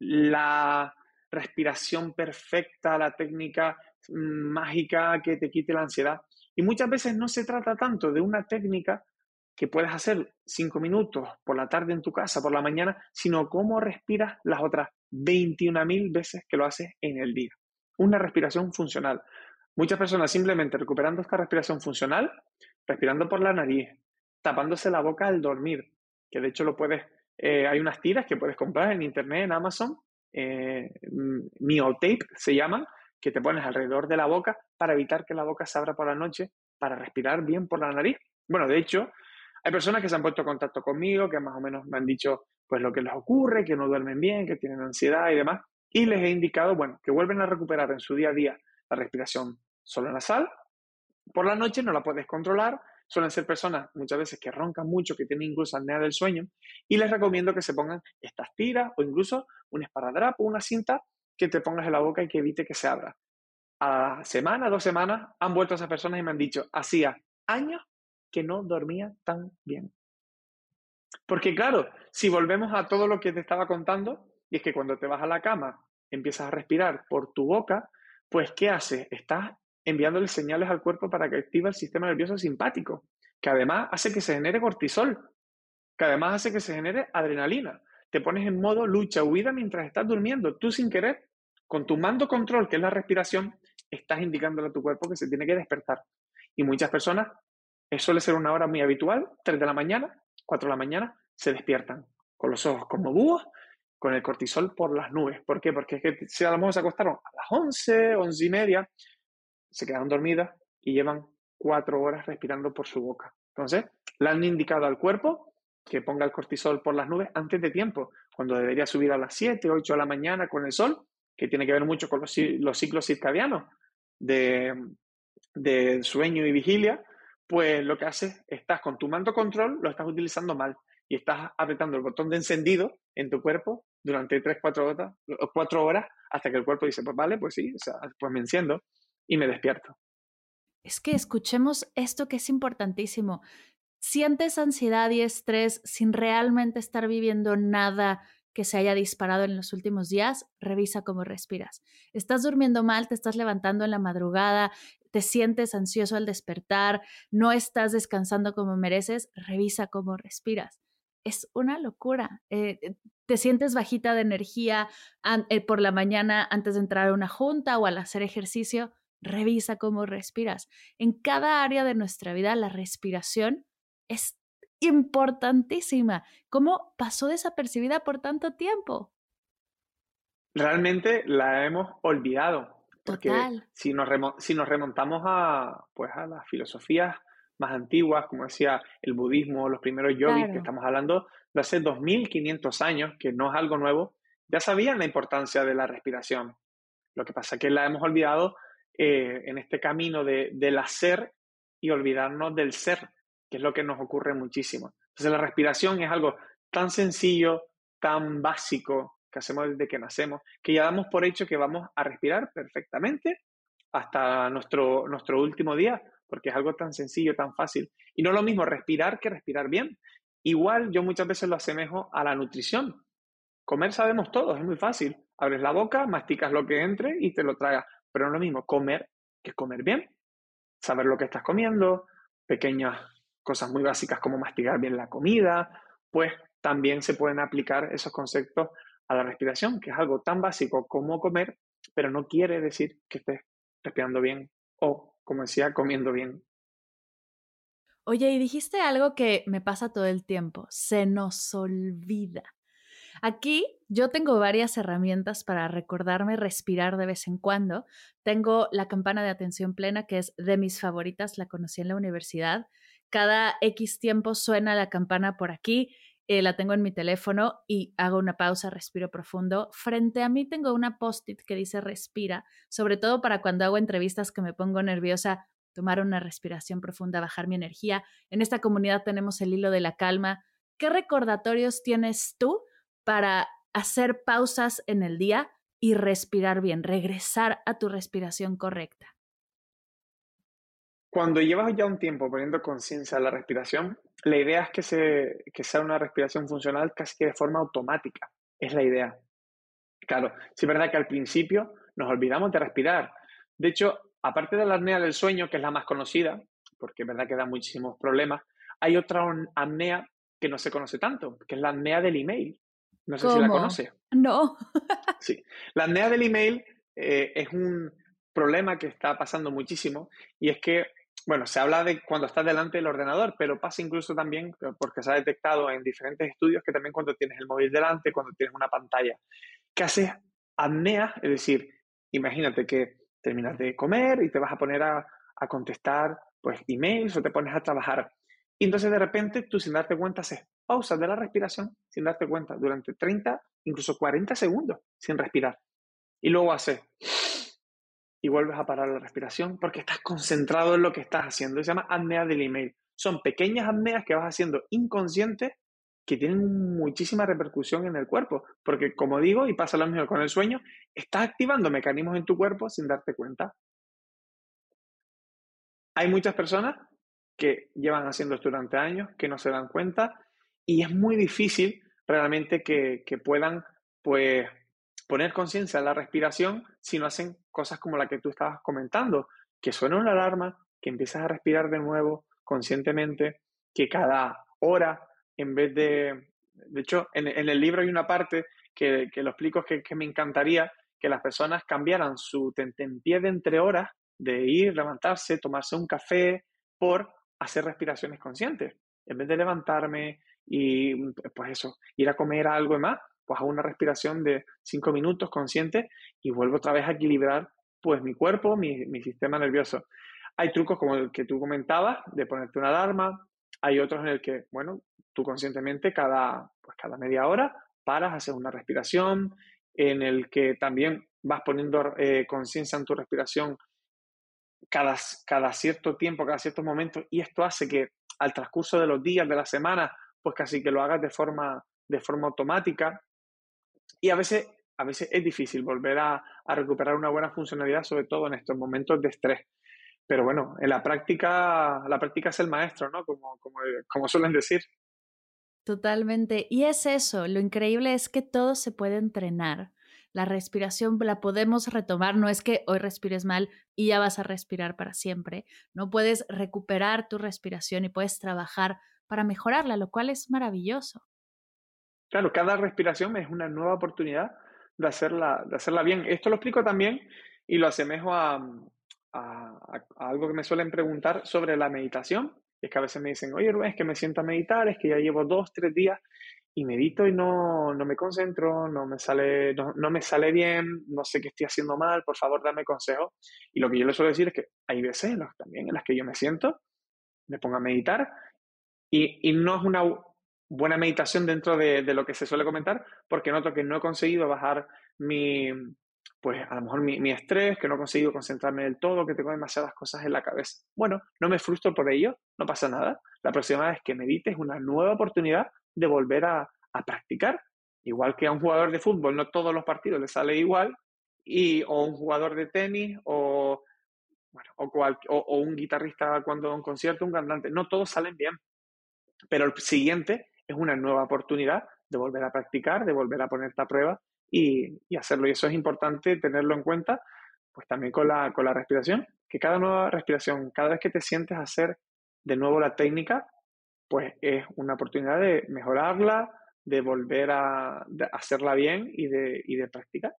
la respiración perfecta, la técnica mm, mágica que te quite la ansiedad. Y muchas veces no se trata tanto de una técnica que puedes hacer cinco minutos por la tarde en tu casa, por la mañana, sino cómo respiras las otras 21.000 veces que lo haces en el día. Una respiración funcional. Muchas personas simplemente recuperando esta respiración funcional, respirando por la nariz, tapándose la boca al dormir, que de hecho lo puedes, eh, hay unas tiras que puedes comprar en internet, en Amazon, eh, Miotape se llaman, que te pones alrededor de la boca para evitar que la boca se abra por la noche, para respirar bien por la nariz. Bueno, de hecho, hay personas que se han puesto en contacto conmigo, que más o menos me han dicho pues lo que les ocurre, que no duermen bien, que tienen ansiedad y demás, y les he indicado, bueno, que vuelven a recuperar en su día a día la respiración solo nasal. Por la noche no la puedes controlar, suelen ser personas muchas veces que roncan mucho, que tienen incluso apnea del sueño, y les recomiendo que se pongan estas tiras o incluso un esparadrapo, una cinta que te pongas en la boca y que evite que se abra. A semana, dos semanas, han vuelto esas personas y me han dicho, hacía años que no dormía tan bien. Porque claro, si volvemos a todo lo que te estaba contando, y es que cuando te vas a la cama empiezas a respirar por tu boca, pues ¿qué haces? Estás enviándole señales al cuerpo para que active el sistema nervioso simpático, que además hace que se genere cortisol, que además hace que se genere adrenalina. Te pones en modo lucha, huida mientras estás durmiendo. Tú sin querer, con tu mando control, que es la respiración, estás indicándole a tu cuerpo que se tiene que despertar. Y muchas personas, eso suele ser una hora muy habitual, 3 de la mañana, 4 de la mañana, se despiertan con los ojos como búhos, con el cortisol por las nubes. ¿Por qué? Porque es que si a lo mejor se acostaron a las 11, 11 y media, se quedaron dormidas y llevan cuatro horas respirando por su boca. Entonces, le han indicado al cuerpo que ponga el cortisol por las nubes antes de tiempo, cuando debería subir a las 7, 8 de la mañana con el sol, que tiene que ver mucho con los, ciclos circadianos de, de sueño y vigilia, pues lo que haces, estás con tu mando control, lo estás utilizando mal y estás apretando el botón de encendido en tu cuerpo durante 3, 4 horas, 4 horas hasta que el cuerpo dice, pues vale, pues sí, pues me enciendo y me despierto. Es que escuchemos esto que es importantísimo. Sientes ansiedad y estrés sin realmente estar viviendo nada que se haya disparado en los últimos días, revisa cómo respiras. Estás durmiendo mal, te estás levantando en la madrugada, te sientes ansioso al despertar, no estás descansando como mereces, revisa cómo respiras. Es una locura. Eh, eh, te sientes bajita de energía eh, por la mañana antes de entrar a una junta o al hacer ejercicio, revisa cómo respiras. En cada área de nuestra vida la respiración es importantísima. ¿Cómo pasó desapercibida por tanto tiempo? Realmente la hemos olvidado. Total. Si nos, si nos remontamos a, pues, a las filosofías más antiguas, como decía el budismo, los primeros yogis, que estamos hablando de hace 2500 años, que no es algo nuevo, ya sabían la importancia de la respiración. Lo que pasa es que la hemos olvidado eh, en este camino de, del hacer y olvidarnos del ser, que es lo que nos ocurre muchísimo. Entonces la respiración es algo tan sencillo, tan básico que hacemos desde que nacemos, que ya damos por hecho que vamos a respirar perfectamente hasta nuestro, nuestro último día, porque es algo tan sencillo, tan fácil. Y no es lo mismo respirar que respirar bien. Igual yo muchas veces lo asemejo a la nutrición. Comer sabemos todos, es muy fácil. Abres la boca, masticas lo que entre y te lo tragas. Pero no es lo mismo comer que comer bien. Saber lo que estás comiendo, pequeñas cosas muy básicas como masticar bien la comida, pues también se pueden aplicar esos conceptos a la respiración, que es algo tan básico como comer, pero no quiere decir que estés respirando bien o, como decía, comiendo bien. Oye, y dijiste algo que me pasa todo el tiempo, se nos olvida. Aquí yo tengo varias herramientas para recordarme respirar de vez en cuando. Tengo la campana de atención plena, que es de mis favoritas, la conocí en la universidad. Cada X tiempo suena la campana por aquí, eh, la tengo en mi teléfono y hago una pausa, respiro profundo. Frente a mí tengo una post-it que dice respira, sobre todo para cuando hago entrevistas que me pongo nerviosa, tomar una respiración profunda, bajar mi energía. En esta comunidad tenemos el hilo de la calma. ¿Qué recordatorios tienes tú para hacer pausas en el día y respirar bien, regresar a tu respiración correcta. Cuando llevas ya un tiempo poniendo conciencia a la respiración, la idea es que, que sea una respiración funcional casi que de forma automática. Es la idea. Claro, sí es verdad que al principio nos olvidamos de respirar. De hecho, aparte de la apnea del sueño, que es la más conocida, porque es verdad que da muchísimos problemas, hay otra apnea que no se conoce tanto, que es la apnea del email. No sé si la conoce. No. sí. La apnea del email eh, es un problema que está pasando muchísimo y es que, bueno, se habla de cuando estás delante del ordenador, pero pasa incluso también porque se ha detectado en diferentes estudios que también cuando tienes el móvil delante, cuando tienes una pantalla, que haces apnea, es decir, imagínate que terminas de comer y te vas a poner a, a contestar pues emails o te pones a trabajar. Y entonces de repente tú sin darte cuenta haces pausas de la respiración sin darte cuenta durante 30, incluso 40 segundos sin respirar. Y luego haces y vuelves a parar la respiración porque estás concentrado en lo que estás haciendo. Se llama apnea del email. Son pequeñas apneas que vas haciendo inconscientes que tienen muchísima repercusión en el cuerpo, porque como digo, y pasa lo mismo con el sueño, estás activando mecanismos en tu cuerpo sin darte cuenta. Hay muchas personas que llevan haciendo esto durante años, que no se dan cuenta, y es muy difícil realmente que, que puedan pues, poner conciencia en la respiración si no hacen cosas como la que tú estabas comentando, que suena una alarma, que empiezas a respirar de nuevo conscientemente, que cada hora, en vez de... De hecho, en, el libro hay una parte que, lo explico que, que, me encantaría que las personas cambiaran su tentempié de entre horas, de ir, levantarse, tomarse un café, por hacer respiraciones conscientes. En vez de levantarme y, pues eso, ir a comer algo más, pues hago una respiración de cinco minutos consciente y vuelvo otra vez a equilibrar pues mi cuerpo, mi, mi sistema nervioso. Hay trucos como el que tú comentabas, de ponerte una alarma. Hay otros en el que, bueno, tú conscientemente cada, pues cada media hora paras, haces una respiración, en el que también vas poniendo eh, conciencia en tu respiración cada, cada cierto tiempo, cada cierto momento, y esto hace que al transcurso de los días, de la semana, pues casi que lo hagas de forma, de forma automática. Y a veces, a veces es difícil volver a, a recuperar una buena funcionalidad, sobre todo en estos momentos de estrés. Pero bueno, en la práctica, la práctica es el maestro, ¿no? Como, como, como suelen decir. Totalmente. Y es eso, lo increíble es que todo se puede entrenar. La respiración la podemos retomar, no es que hoy respires mal y ya vas a respirar para siempre, no puedes recuperar tu respiración y puedes trabajar para mejorarla, lo cual es maravilloso. Claro, cada respiración es una nueva oportunidad de hacerla, de hacerla bien. Esto lo explico también y lo asemejo a, a, algo que me suelen preguntar sobre la meditación. Es que a veces me dicen, oye Rubén, es que me siento a meditar, es que ya llevo dos, tres días y medito y no, no me concentro, no me, sale, no, no, me sale bien, no sé qué estoy haciendo mal, por favor dame consejo. Y lo que yo le suelo decir es que hay veces también en las que yo me siento, me pongo a meditar y, y no es una buena meditación dentro de, de, lo que se suele comentar porque noto que no he conseguido bajar mi, pues a lo mejor mi, estrés, que no he conseguido concentrarme del todo, que tengo demasiadas cosas en la cabeza. Bueno, no me frustro por ello, no pasa nada. La próxima vez que medites es una nueva oportunidad de volver a, practicar. Igual que a un jugador de fútbol, no todos los partidos le sale igual, y, o un jugador de tenis, o, bueno, o, un guitarrista cuando a un concierto, un cantante, no todos salen bien. Pero el siguiente es una nueva oportunidad de volver a practicar, de volver a ponerte a prueba y, hacerlo. Y eso es importante tenerlo en cuenta, pues también con la, con la respiración, que cada nueva respiración, cada vez que te sientes hacer de nuevo la técnica, pues es una oportunidad de mejorarla, de volver a hacerla bien y de, y de practicar.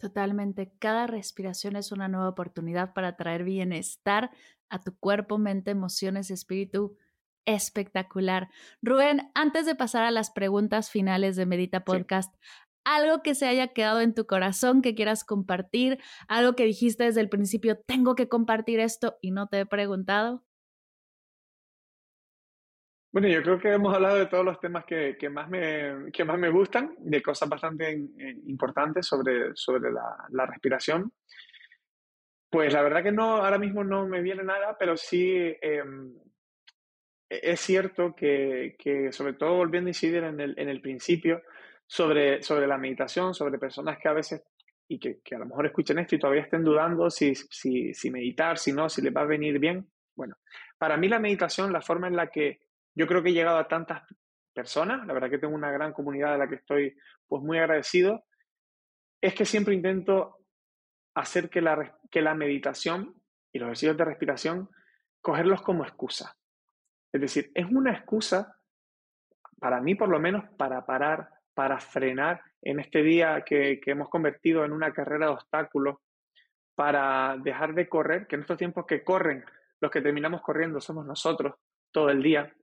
Totalmente. Cada respiración es una nueva oportunidad para traer bienestar a tu cuerpo, mente, emociones, espíritu. Espectacular. Rubén, antes de pasar a las preguntas finales de Medita Podcast, algo que se haya quedado en tu corazón que quieras compartir, algo que dijiste desde el principio, tengo que compartir esto y no te he preguntado? Bueno, yo creo que hemos hablado de todos los temas que, que más, me, que más me gustan, de cosas bastante eh, importantes sobre, sobre la, la, respiración. Pues la verdad que no, ahora mismo no me viene nada, pero sí em, e-, es cierto que, que, sobre todo volviendo a incidir en el, en el principio, sobre, sobre la meditación, sobre personas que a veces, y que, que a lo mejor escuchen esto y todavía estén dudando si, si, si meditar, si no, si les va a venir bien. Bueno, para mí la meditación, la forma en la que yo creo que he llegado a tantas personas, la verdad que tengo una gran comunidad de la que estoy pues muy agradecido, es que siempre intento hacer que la, que la meditación y los ejercicios de respiración, cogerlos como excusa. Es decir, es una excusa, para mí por lo menos, para parar, para frenar en este día que, hemos convertido en una carrera de obstáculos, para dejar de correr, que en estos tiempos que corren, los que terminamos corriendo somos nosotros todo el día.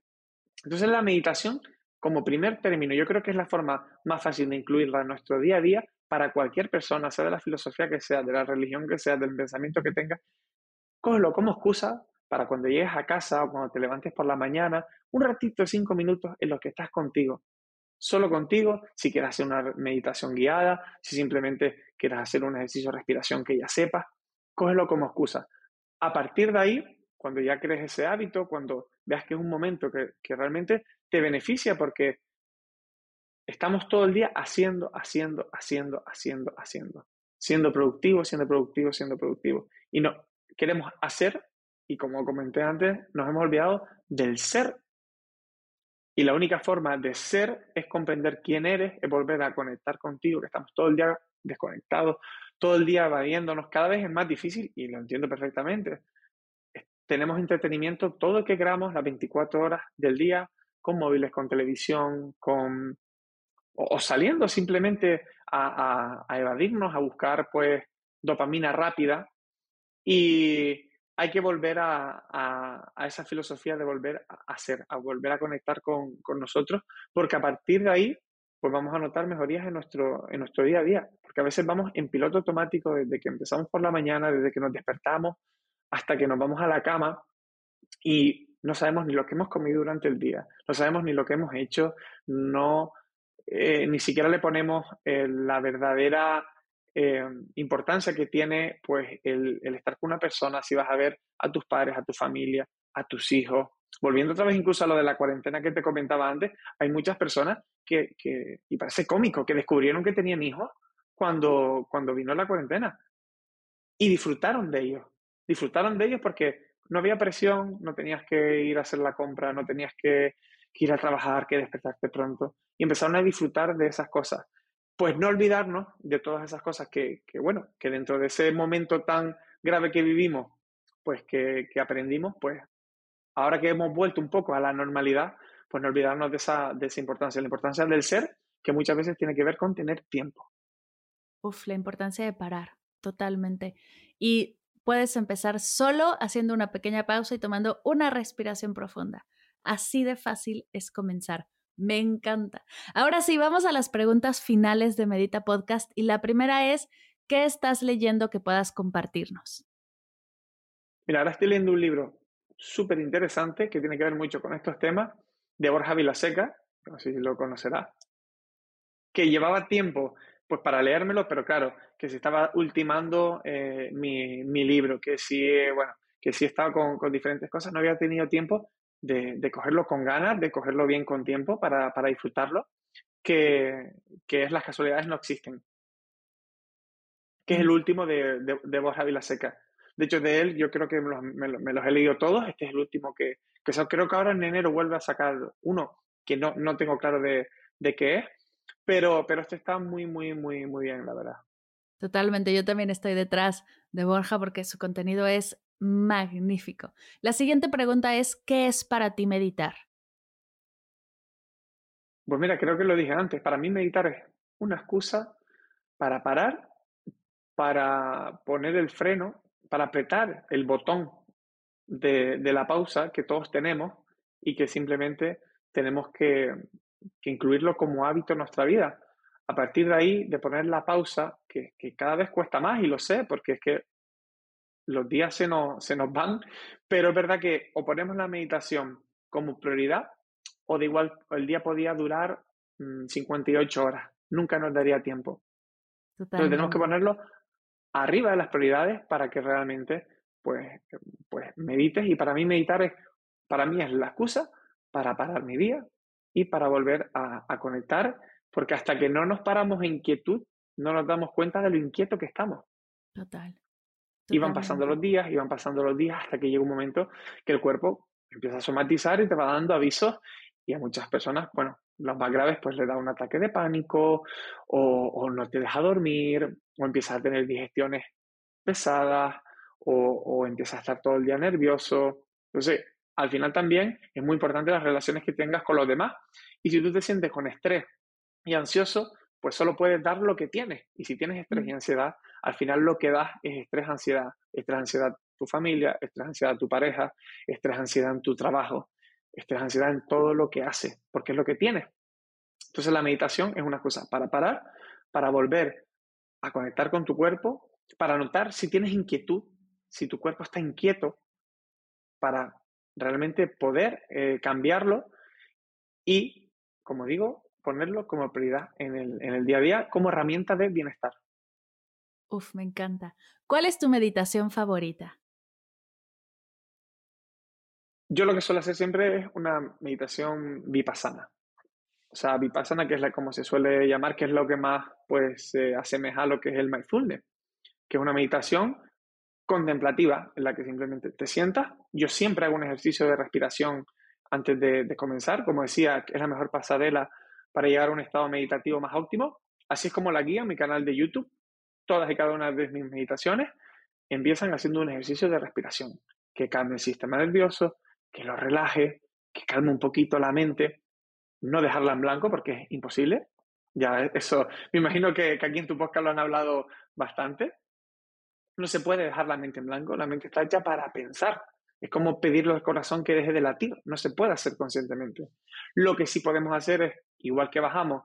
Entonces la meditación, como primer término, yo creo que es la forma más fácil de incluirla en nuestro día a día para cualquier persona, sea de la filosofía que sea, de la religión que sea, del pensamiento que tenga, cógelo como excusa para cuando llegues a casa o cuando te levantes por la mañana, un ratito, cinco minutos en los que estás contigo, solo contigo, si quieres hacer una meditación guiada, si simplemente quieres hacer un ejercicio de respiración que ya sepas, cógelo como excusa. A partir de ahí, cuando ya crees ese hábito, cuando veas que es un momento que, que realmente te beneficia porque estamos todo el día haciendo, haciendo, haciendo, haciendo, haciendo, siendo productivo, siendo productivo, siendo productivo. Y no, queremos hacer y como comenté antes, nos hemos olvidado del ser. Y la única forma de ser es comprender quién eres, es volver a conectar contigo, que estamos todo el día desconectados, todo el día evadiéndonos, cada vez es más difícil y lo entiendo perfectamente. Tenemos entretenimiento todo lo que queramos las 24 horas del día, con móviles, con televisión, con o, saliendo simplemente a, a, evadirnos, a buscar pues dopamina rápida. Y hay que volver a, a, esa filosofía de volver a hacer, a volver a conectar con, con, nosotros, porque a partir de ahí pues vamos a notar mejorías en nuestro, en nuestro día a día, porque a veces vamos en piloto automático desde que empezamos por la mañana, desde que nos despertamos hasta que nos vamos a la cama y no sabemos ni lo que hemos comido durante el día, no sabemos ni lo que hemos hecho, no, eh, ni siquiera le ponemos eh, la verdadera eh, importancia que tiene pues el, el, estar con una persona, si vas a ver a tus padres, a tu familia, a tus hijos. Volviendo otra vez incluso a lo de la cuarentena que te comentaba antes, hay muchas personas que, que, y parece cómico, que descubrieron que tenían hijos cuando, cuando vino la cuarentena y disfrutaron de ellos. Disfrutaron de ellos porque no había presión, no tenías que ir a hacer la compra, no tenías que, ir a trabajar, que despertarte pronto. Y empezaron a disfrutar de esas cosas. Pues no olvidarnos de todas esas cosas que, que bueno, que dentro de ese momento tan grave que vivimos, pues que, que aprendimos, pues ahora que hemos vuelto un poco a la normalidad, pues no olvidarnos de esa, de esa importancia, la importancia del ser, que muchas veces tiene que ver con tener tiempo. Uf, la importancia de parar, totalmente. Y puedes empezar solo haciendo una pequeña pausa y tomando una respiración profunda. Así de fácil es comenzar. Me encanta. Ahora sí, vamos a las preguntas finales de Medita Podcast y la primera es, ¿qué estás leyendo que puedas compartirnos? Mira, ahora estoy leyendo un libro súper interesante que tiene que ver mucho con estos temas de Borja Vilaseca, no sé si lo conocerá, que llevaba tiempo pues para leérmelo, pero claro, que se estaba ultimando eh, mi, mi, libro, que sí, bueno, que sí estaba con, con, diferentes cosas, no había tenido tiempo de, de, cogerlo con ganas, de cogerlo bien con tiempo para, para disfrutarlo, que, que, es Las casualidades no existen, que es el último de, de, de Borja Vilaseca. De hecho, de él yo creo que me los, me, me los, he leído todos, este es el último que, que creo que ahora en enero vuelve a sacar uno que no, no tengo claro de, de qué es, pero, pero este está muy, muy, muy, muy bien, la verdad. Totalmente, yo también estoy detrás de Borja porque su contenido es magnífico. La siguiente pregunta es, ¿qué es para ti meditar? Pues mira, creo que lo dije antes, para mí meditar es una excusa para parar, para poner el freno, para apretar el botón de, de la pausa que todos tenemos y que simplemente tenemos que, que incluirlo como hábito en nuestra vida. A partir de ahí, de poner la pausa, que, que, cada vez cuesta más, y lo sé, porque es que los días se nos, se nos van, pero es verdad que o ponemos la meditación como prioridad, o de igual el día podía durar 58 mm, horas, nunca nos daría tiempo. Totalmente. Entonces tenemos que ponerlo arriba de las prioridades para que realmente pues, pues medites y para mí meditar es, para mí es la excusa para parar mi día y para volver a, a conectar, porque hasta que no nos paramos en quietud, no nos damos cuenta de lo inquieto que estamos. Total. Iban pasando los días, iban pasando los días hasta que llega un momento que el cuerpo empieza a somatizar y te va dando avisos y a muchas personas, bueno, los más graves pues le da un ataque de pánico o, o no te deja dormir o empiezas a tener digestiones pesadas o, o empiezas a estar todo el día nervioso. Entonces, al final también es muy importante las relaciones que tengas con los demás. Y si tú te sientes con estrés y ansioso, pues solo puedes dar lo que tienes. Y si tienes estrés y mm. ansiedad, al final lo que das es estrés, ansiedad, estrés, ansiedad tu familia, estrés, ansiedad tu pareja, estrés, ansiedad en tu trabajo, estrés, ansiedad en todo lo que haces, porque es lo que tienes. Entonces la meditación es una cosa para parar, para volver a conectar con tu cuerpo, para notar si tienes inquietud, si tu cuerpo está inquieto, para realmente poder eh, cambiarlo y, como digo, ponerlo como prioridad en el, en el día a día como herramienta de bienestar. Uf, me encanta. ¿Cuál es tu meditación favorita? yo lo que suelo hacer siempre es una meditación vipassana. O sea, vipassana, que es la, como se suele llamar, que es lo que más pues se asemeja a lo que es el mindfulness, que es una meditación contemplativa en la que simplemente te sientas. Yo siempre hago un ejercicio de respiración antes de, comenzar. Como decía, es la mejor pasarela para llegar a un estado meditativo más óptimo. Así es como la guía mi canal de YouTube. Todas y cada una de mis meditaciones empiezan haciendo un ejercicio de respiración que calme el sistema nervioso, que lo relaje, que calme un poquito la mente no dejarla en blanco porque es imposible. Ya eso, me imagino que, aquí en tu podcast lo han hablado bastante. No se puede dejar la mente en blanco, la mente está hecha para pensar. Es como pedirle al corazón que deje de latir, no se puede hacer conscientemente. Lo que sí podemos hacer es, igual que bajamos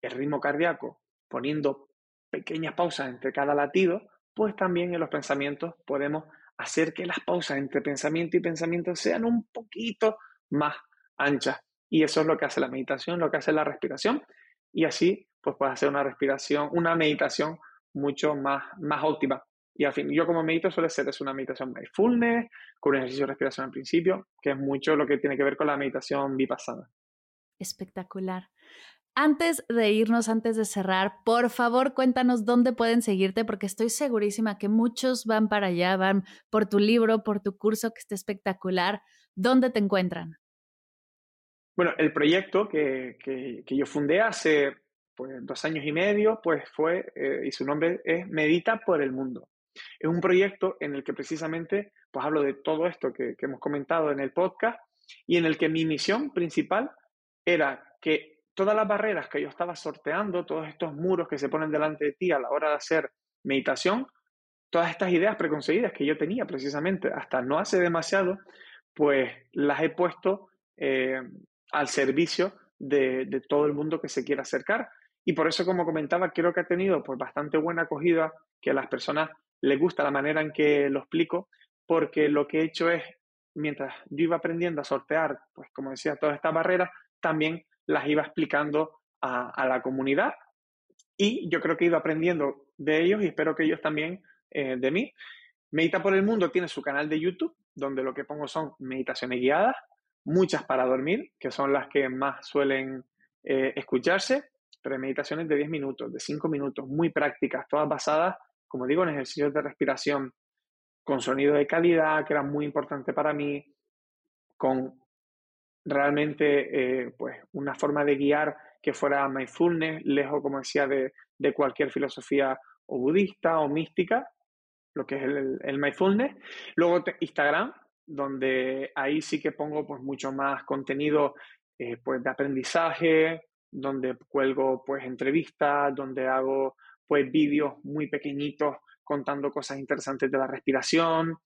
el ritmo cardíaco poniendo pequeñas pausas entre cada latido, pues también en los pensamientos podemos hacer que las pausas entre pensamiento y pensamiento sean un poquito más anchas. Y eso es lo que hace la meditación, lo que hace la respiración. Y así, pues puedes hacer una respiración, una meditación mucho más, más óptima. Y al fin, yo como medito suele ser es una meditación mindfulness, con un ejercicio de respiración al principio, que es mucho lo que tiene que ver con la meditación vipassana. Espectacular. Antes de irnos, antes de cerrar, por favor cuéntanos dónde pueden seguirte, porque estoy segurísima que muchos van para allá, van por tu libro, por tu curso que está espectacular. ¿Dónde te encuentran? Bueno, el proyecto que, yo fundé hace pues, dos años y medio, pues fue, eh, y su nombre es Medita por el Mundo. Es un proyecto en el que precisamente pues hablo de todo esto que, hemos comentado en el podcast y en el que mi misión principal era que todas las barreras que yo estaba sorteando, todos estos muros que se ponen delante de ti a la hora de hacer meditación, todas estas ideas preconcebidas que yo tenía precisamente hasta no hace demasiado, pues las he puesto eh, al servicio de, todo el mundo que se quiera acercar. Y por eso, como comentaba, creo que ha tenido pues, bastante buena acogida, que las personas les gusta la manera en que lo explico, porque lo que he hecho es, mientras yo iba aprendiendo a sortear, pues como decía, todas estas barreras, también las iba explicando a, la comunidad y yo creo que he ido aprendiendo de ellos y espero que ellos también eh, de mí. Medita por el Mundo tiene su canal de YouTube, donde lo que pongo son meditaciones guiadas, muchas para dormir, que son las que más suelen eh, escucharse, pero meditaciones de 10 minutos, de 5 minutos, muy prácticas, todas basadas, como digo, en ejercicios de respiración con sonido de calidad, que era muy importante para mí, con realmente eh, pues una forma de guiar que fuera mindfulness, lejos, como decía, de, cualquier filosofía o budista o mística, lo que es el, mindfulness. Luego Instagram, donde ahí sí que pongo pues mucho más contenido eh, pues de aprendizaje, donde cuelgo pues entrevistas, donde hago pues vídeos muy pequeñitos contando cosas interesantes de la respiración.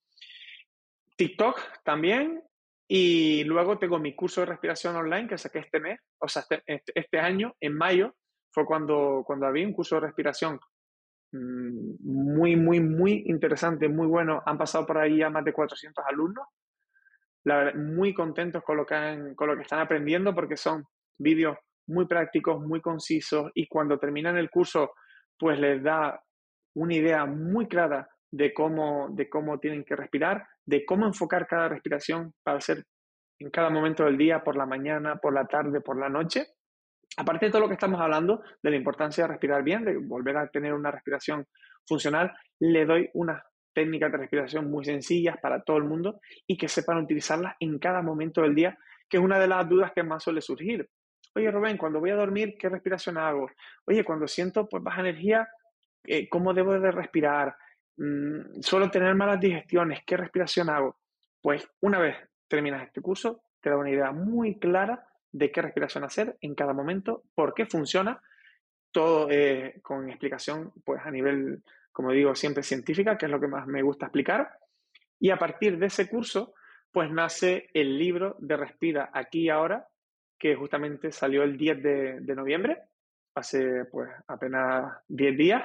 TikTok también. Y luego tengo mi curso de respiración online que saqué este mes, o sea, este, este, este año, en mayo, fue cuando, cuando había un curso de respiración Mm, muy, muy, muy interesante, muy bueno. Han pasado por ahí ya más de 400 alumnos. Muy contentos con lo, que con lo que están aprendiendo porque son vídeos muy prácticos, muy concisos y cuando terminan el curso, pues les da una idea muy clara de cómo, de cómo tienen que respirar, de cómo enfocar cada respiración para hacer en cada momento del día, por la mañana, por la tarde, por la noche. Aparte de todo lo que estamos hablando, de la importancia de respirar bien, de volver a tener una respiración funcional, le doy unas técnicas de respiración muy sencillas para todo el mundo y que sepan utilizarlas en cada momento del día, que es una de las dudas que más suele surgir. Oye, Rubén, cuando voy a dormir, ¿qué respiración hago? Oye, cuando siento pues, baja energía, eh, ¿cómo debo de respirar? Mm, suelo tener malas digestiones, ¿qué respiración hago? Pues una vez terminas este curso, te da una idea muy clara de qué respiración hacer en cada momento, por qué funciona, todo eh, con explicación pues a nivel, como digo, siempre científica, que es lo que más me gusta explicar. Y a partir de ese curso, pues nace el libro de Respira aquí y ahora, que justamente salió el 10 de, noviembre, hace pues apenas 10 días.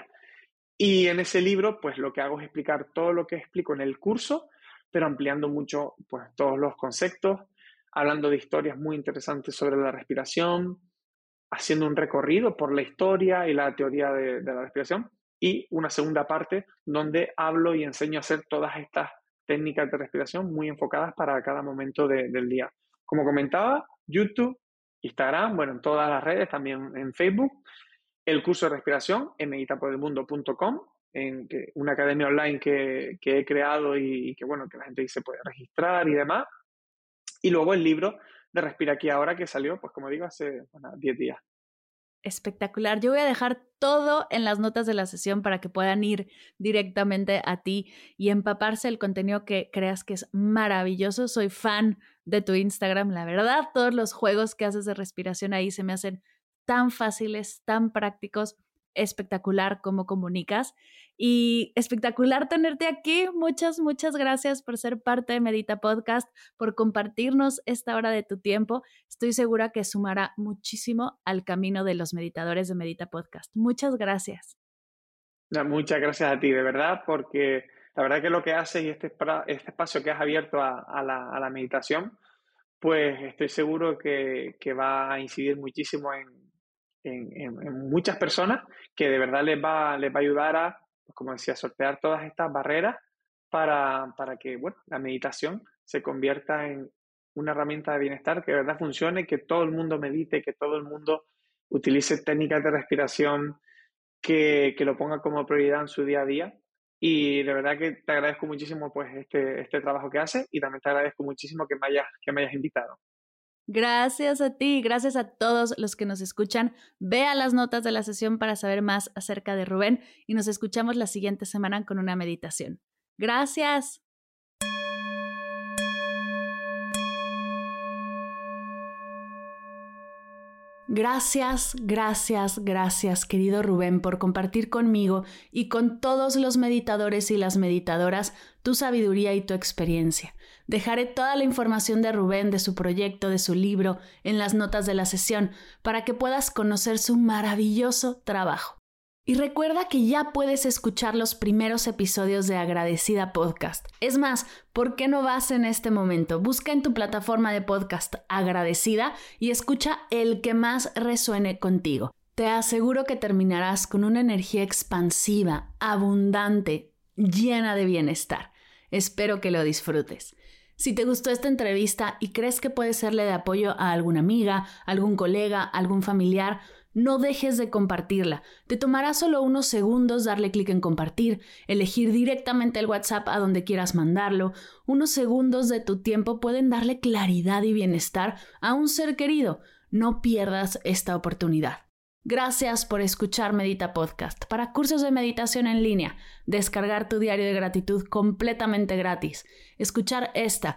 Y en ese libro, pues lo que hago es explicar todo lo que explico en el curso, pero ampliando mucho pues todos los conceptos, hablando de historias muy interesantes sobre la respiración, haciendo un recorrido por la historia y la teoría de, la respiración, y una segunda parte donde hablo y enseño a hacer todas estas técnicas de respiración muy enfocadas para cada momento del día. Como comentaba, YouTube, Instagram, bueno, en todas las redes, también en Facebook, el curso de respiración en meditaporelmundo.com, en una academia online que, he creado y, que, bueno, que la gente se puede registrar y demás. Y luego el libro de Respira aquí ahora que salió, pues como digo, hace 10 días espectacular. Yo voy a dejar todo en las notas de la sesión para que puedan ir directamente a ti y empaparse el contenido que creas que es maravilloso. Soy fan de tu Instagram, la verdad. Todos los juegos que haces de respiración ahí se me hacen tan fáciles, tan prácticos espectacular cómo comunicas y espectacular tenerte aquí. Muchas, muchas gracias por ser parte de Medita Podcast, por compartirnos esta hora de tu tiempo. Estoy segura que sumará muchísimo al camino de los meditadores de Medita Podcast. Muchas gracias. muchas gracias a ti, de verdad, porque la verdad que lo que haces y este, este espacio que has abierto a, la, meditación, pues estoy seguro que va a incidir muchísimo en, muchas personas que de verdad les va, les va a ayudar a, pues, como decía, sortear todas estas barreras para, para que bueno, la meditación se convierta en una herramienta de bienestar que de verdad funcione, que todo el mundo medite, que todo el mundo utilice técnicas de respiración, que, que, lo ponga como prioridad en su día a día. Y de verdad que te agradezco muchísimo pues, este, este trabajo que haces y también te agradezco muchísimo que me hayas, que me hayas invitado. Gracias a ti, gracias a todos los que nos escuchan. Vea las notas de la sesión para saber más acerca de Rubén y nos escuchamos la siguiente semana con una meditación. Gracias. Gracias, gracias, gracias, querido Rubén, por compartir conmigo y con todos los meditadores y las meditadoras tu sabiduría y tu experiencia. Dejaré toda la información de Rubén, de su proyecto, de su libro, en las notas de la sesión, para que puedas conocer su maravilloso trabajo. Y recuerda que ya puedes escuchar los primeros episodios de Agradecida Podcast. Es más, ¿por qué no vas en este momento? Busca en tu plataforma de podcast Agradecida y escucha el que más resuene contigo. Te aseguro que terminarás con una energía expansiva, abundante, llena de bienestar. Espero que lo disfrutes. Si te gustó esta entrevista y crees que puede serle de apoyo a alguna amiga, algún colega, algún familiar, no dejes de compartirla. Te tomará solo unos segundos darle clic en compartir, elegir directamente el WhatsApp a donde quieras mandarlo. Unos segundos de tu tiempo pueden darle claridad y bienestar a un ser querido. No pierdas esta oportunidad. Gracias por escuchar Medita Podcast. Para cursos de meditación en línea, descargar tu diario de gratitud completamente gratis, escuchar esta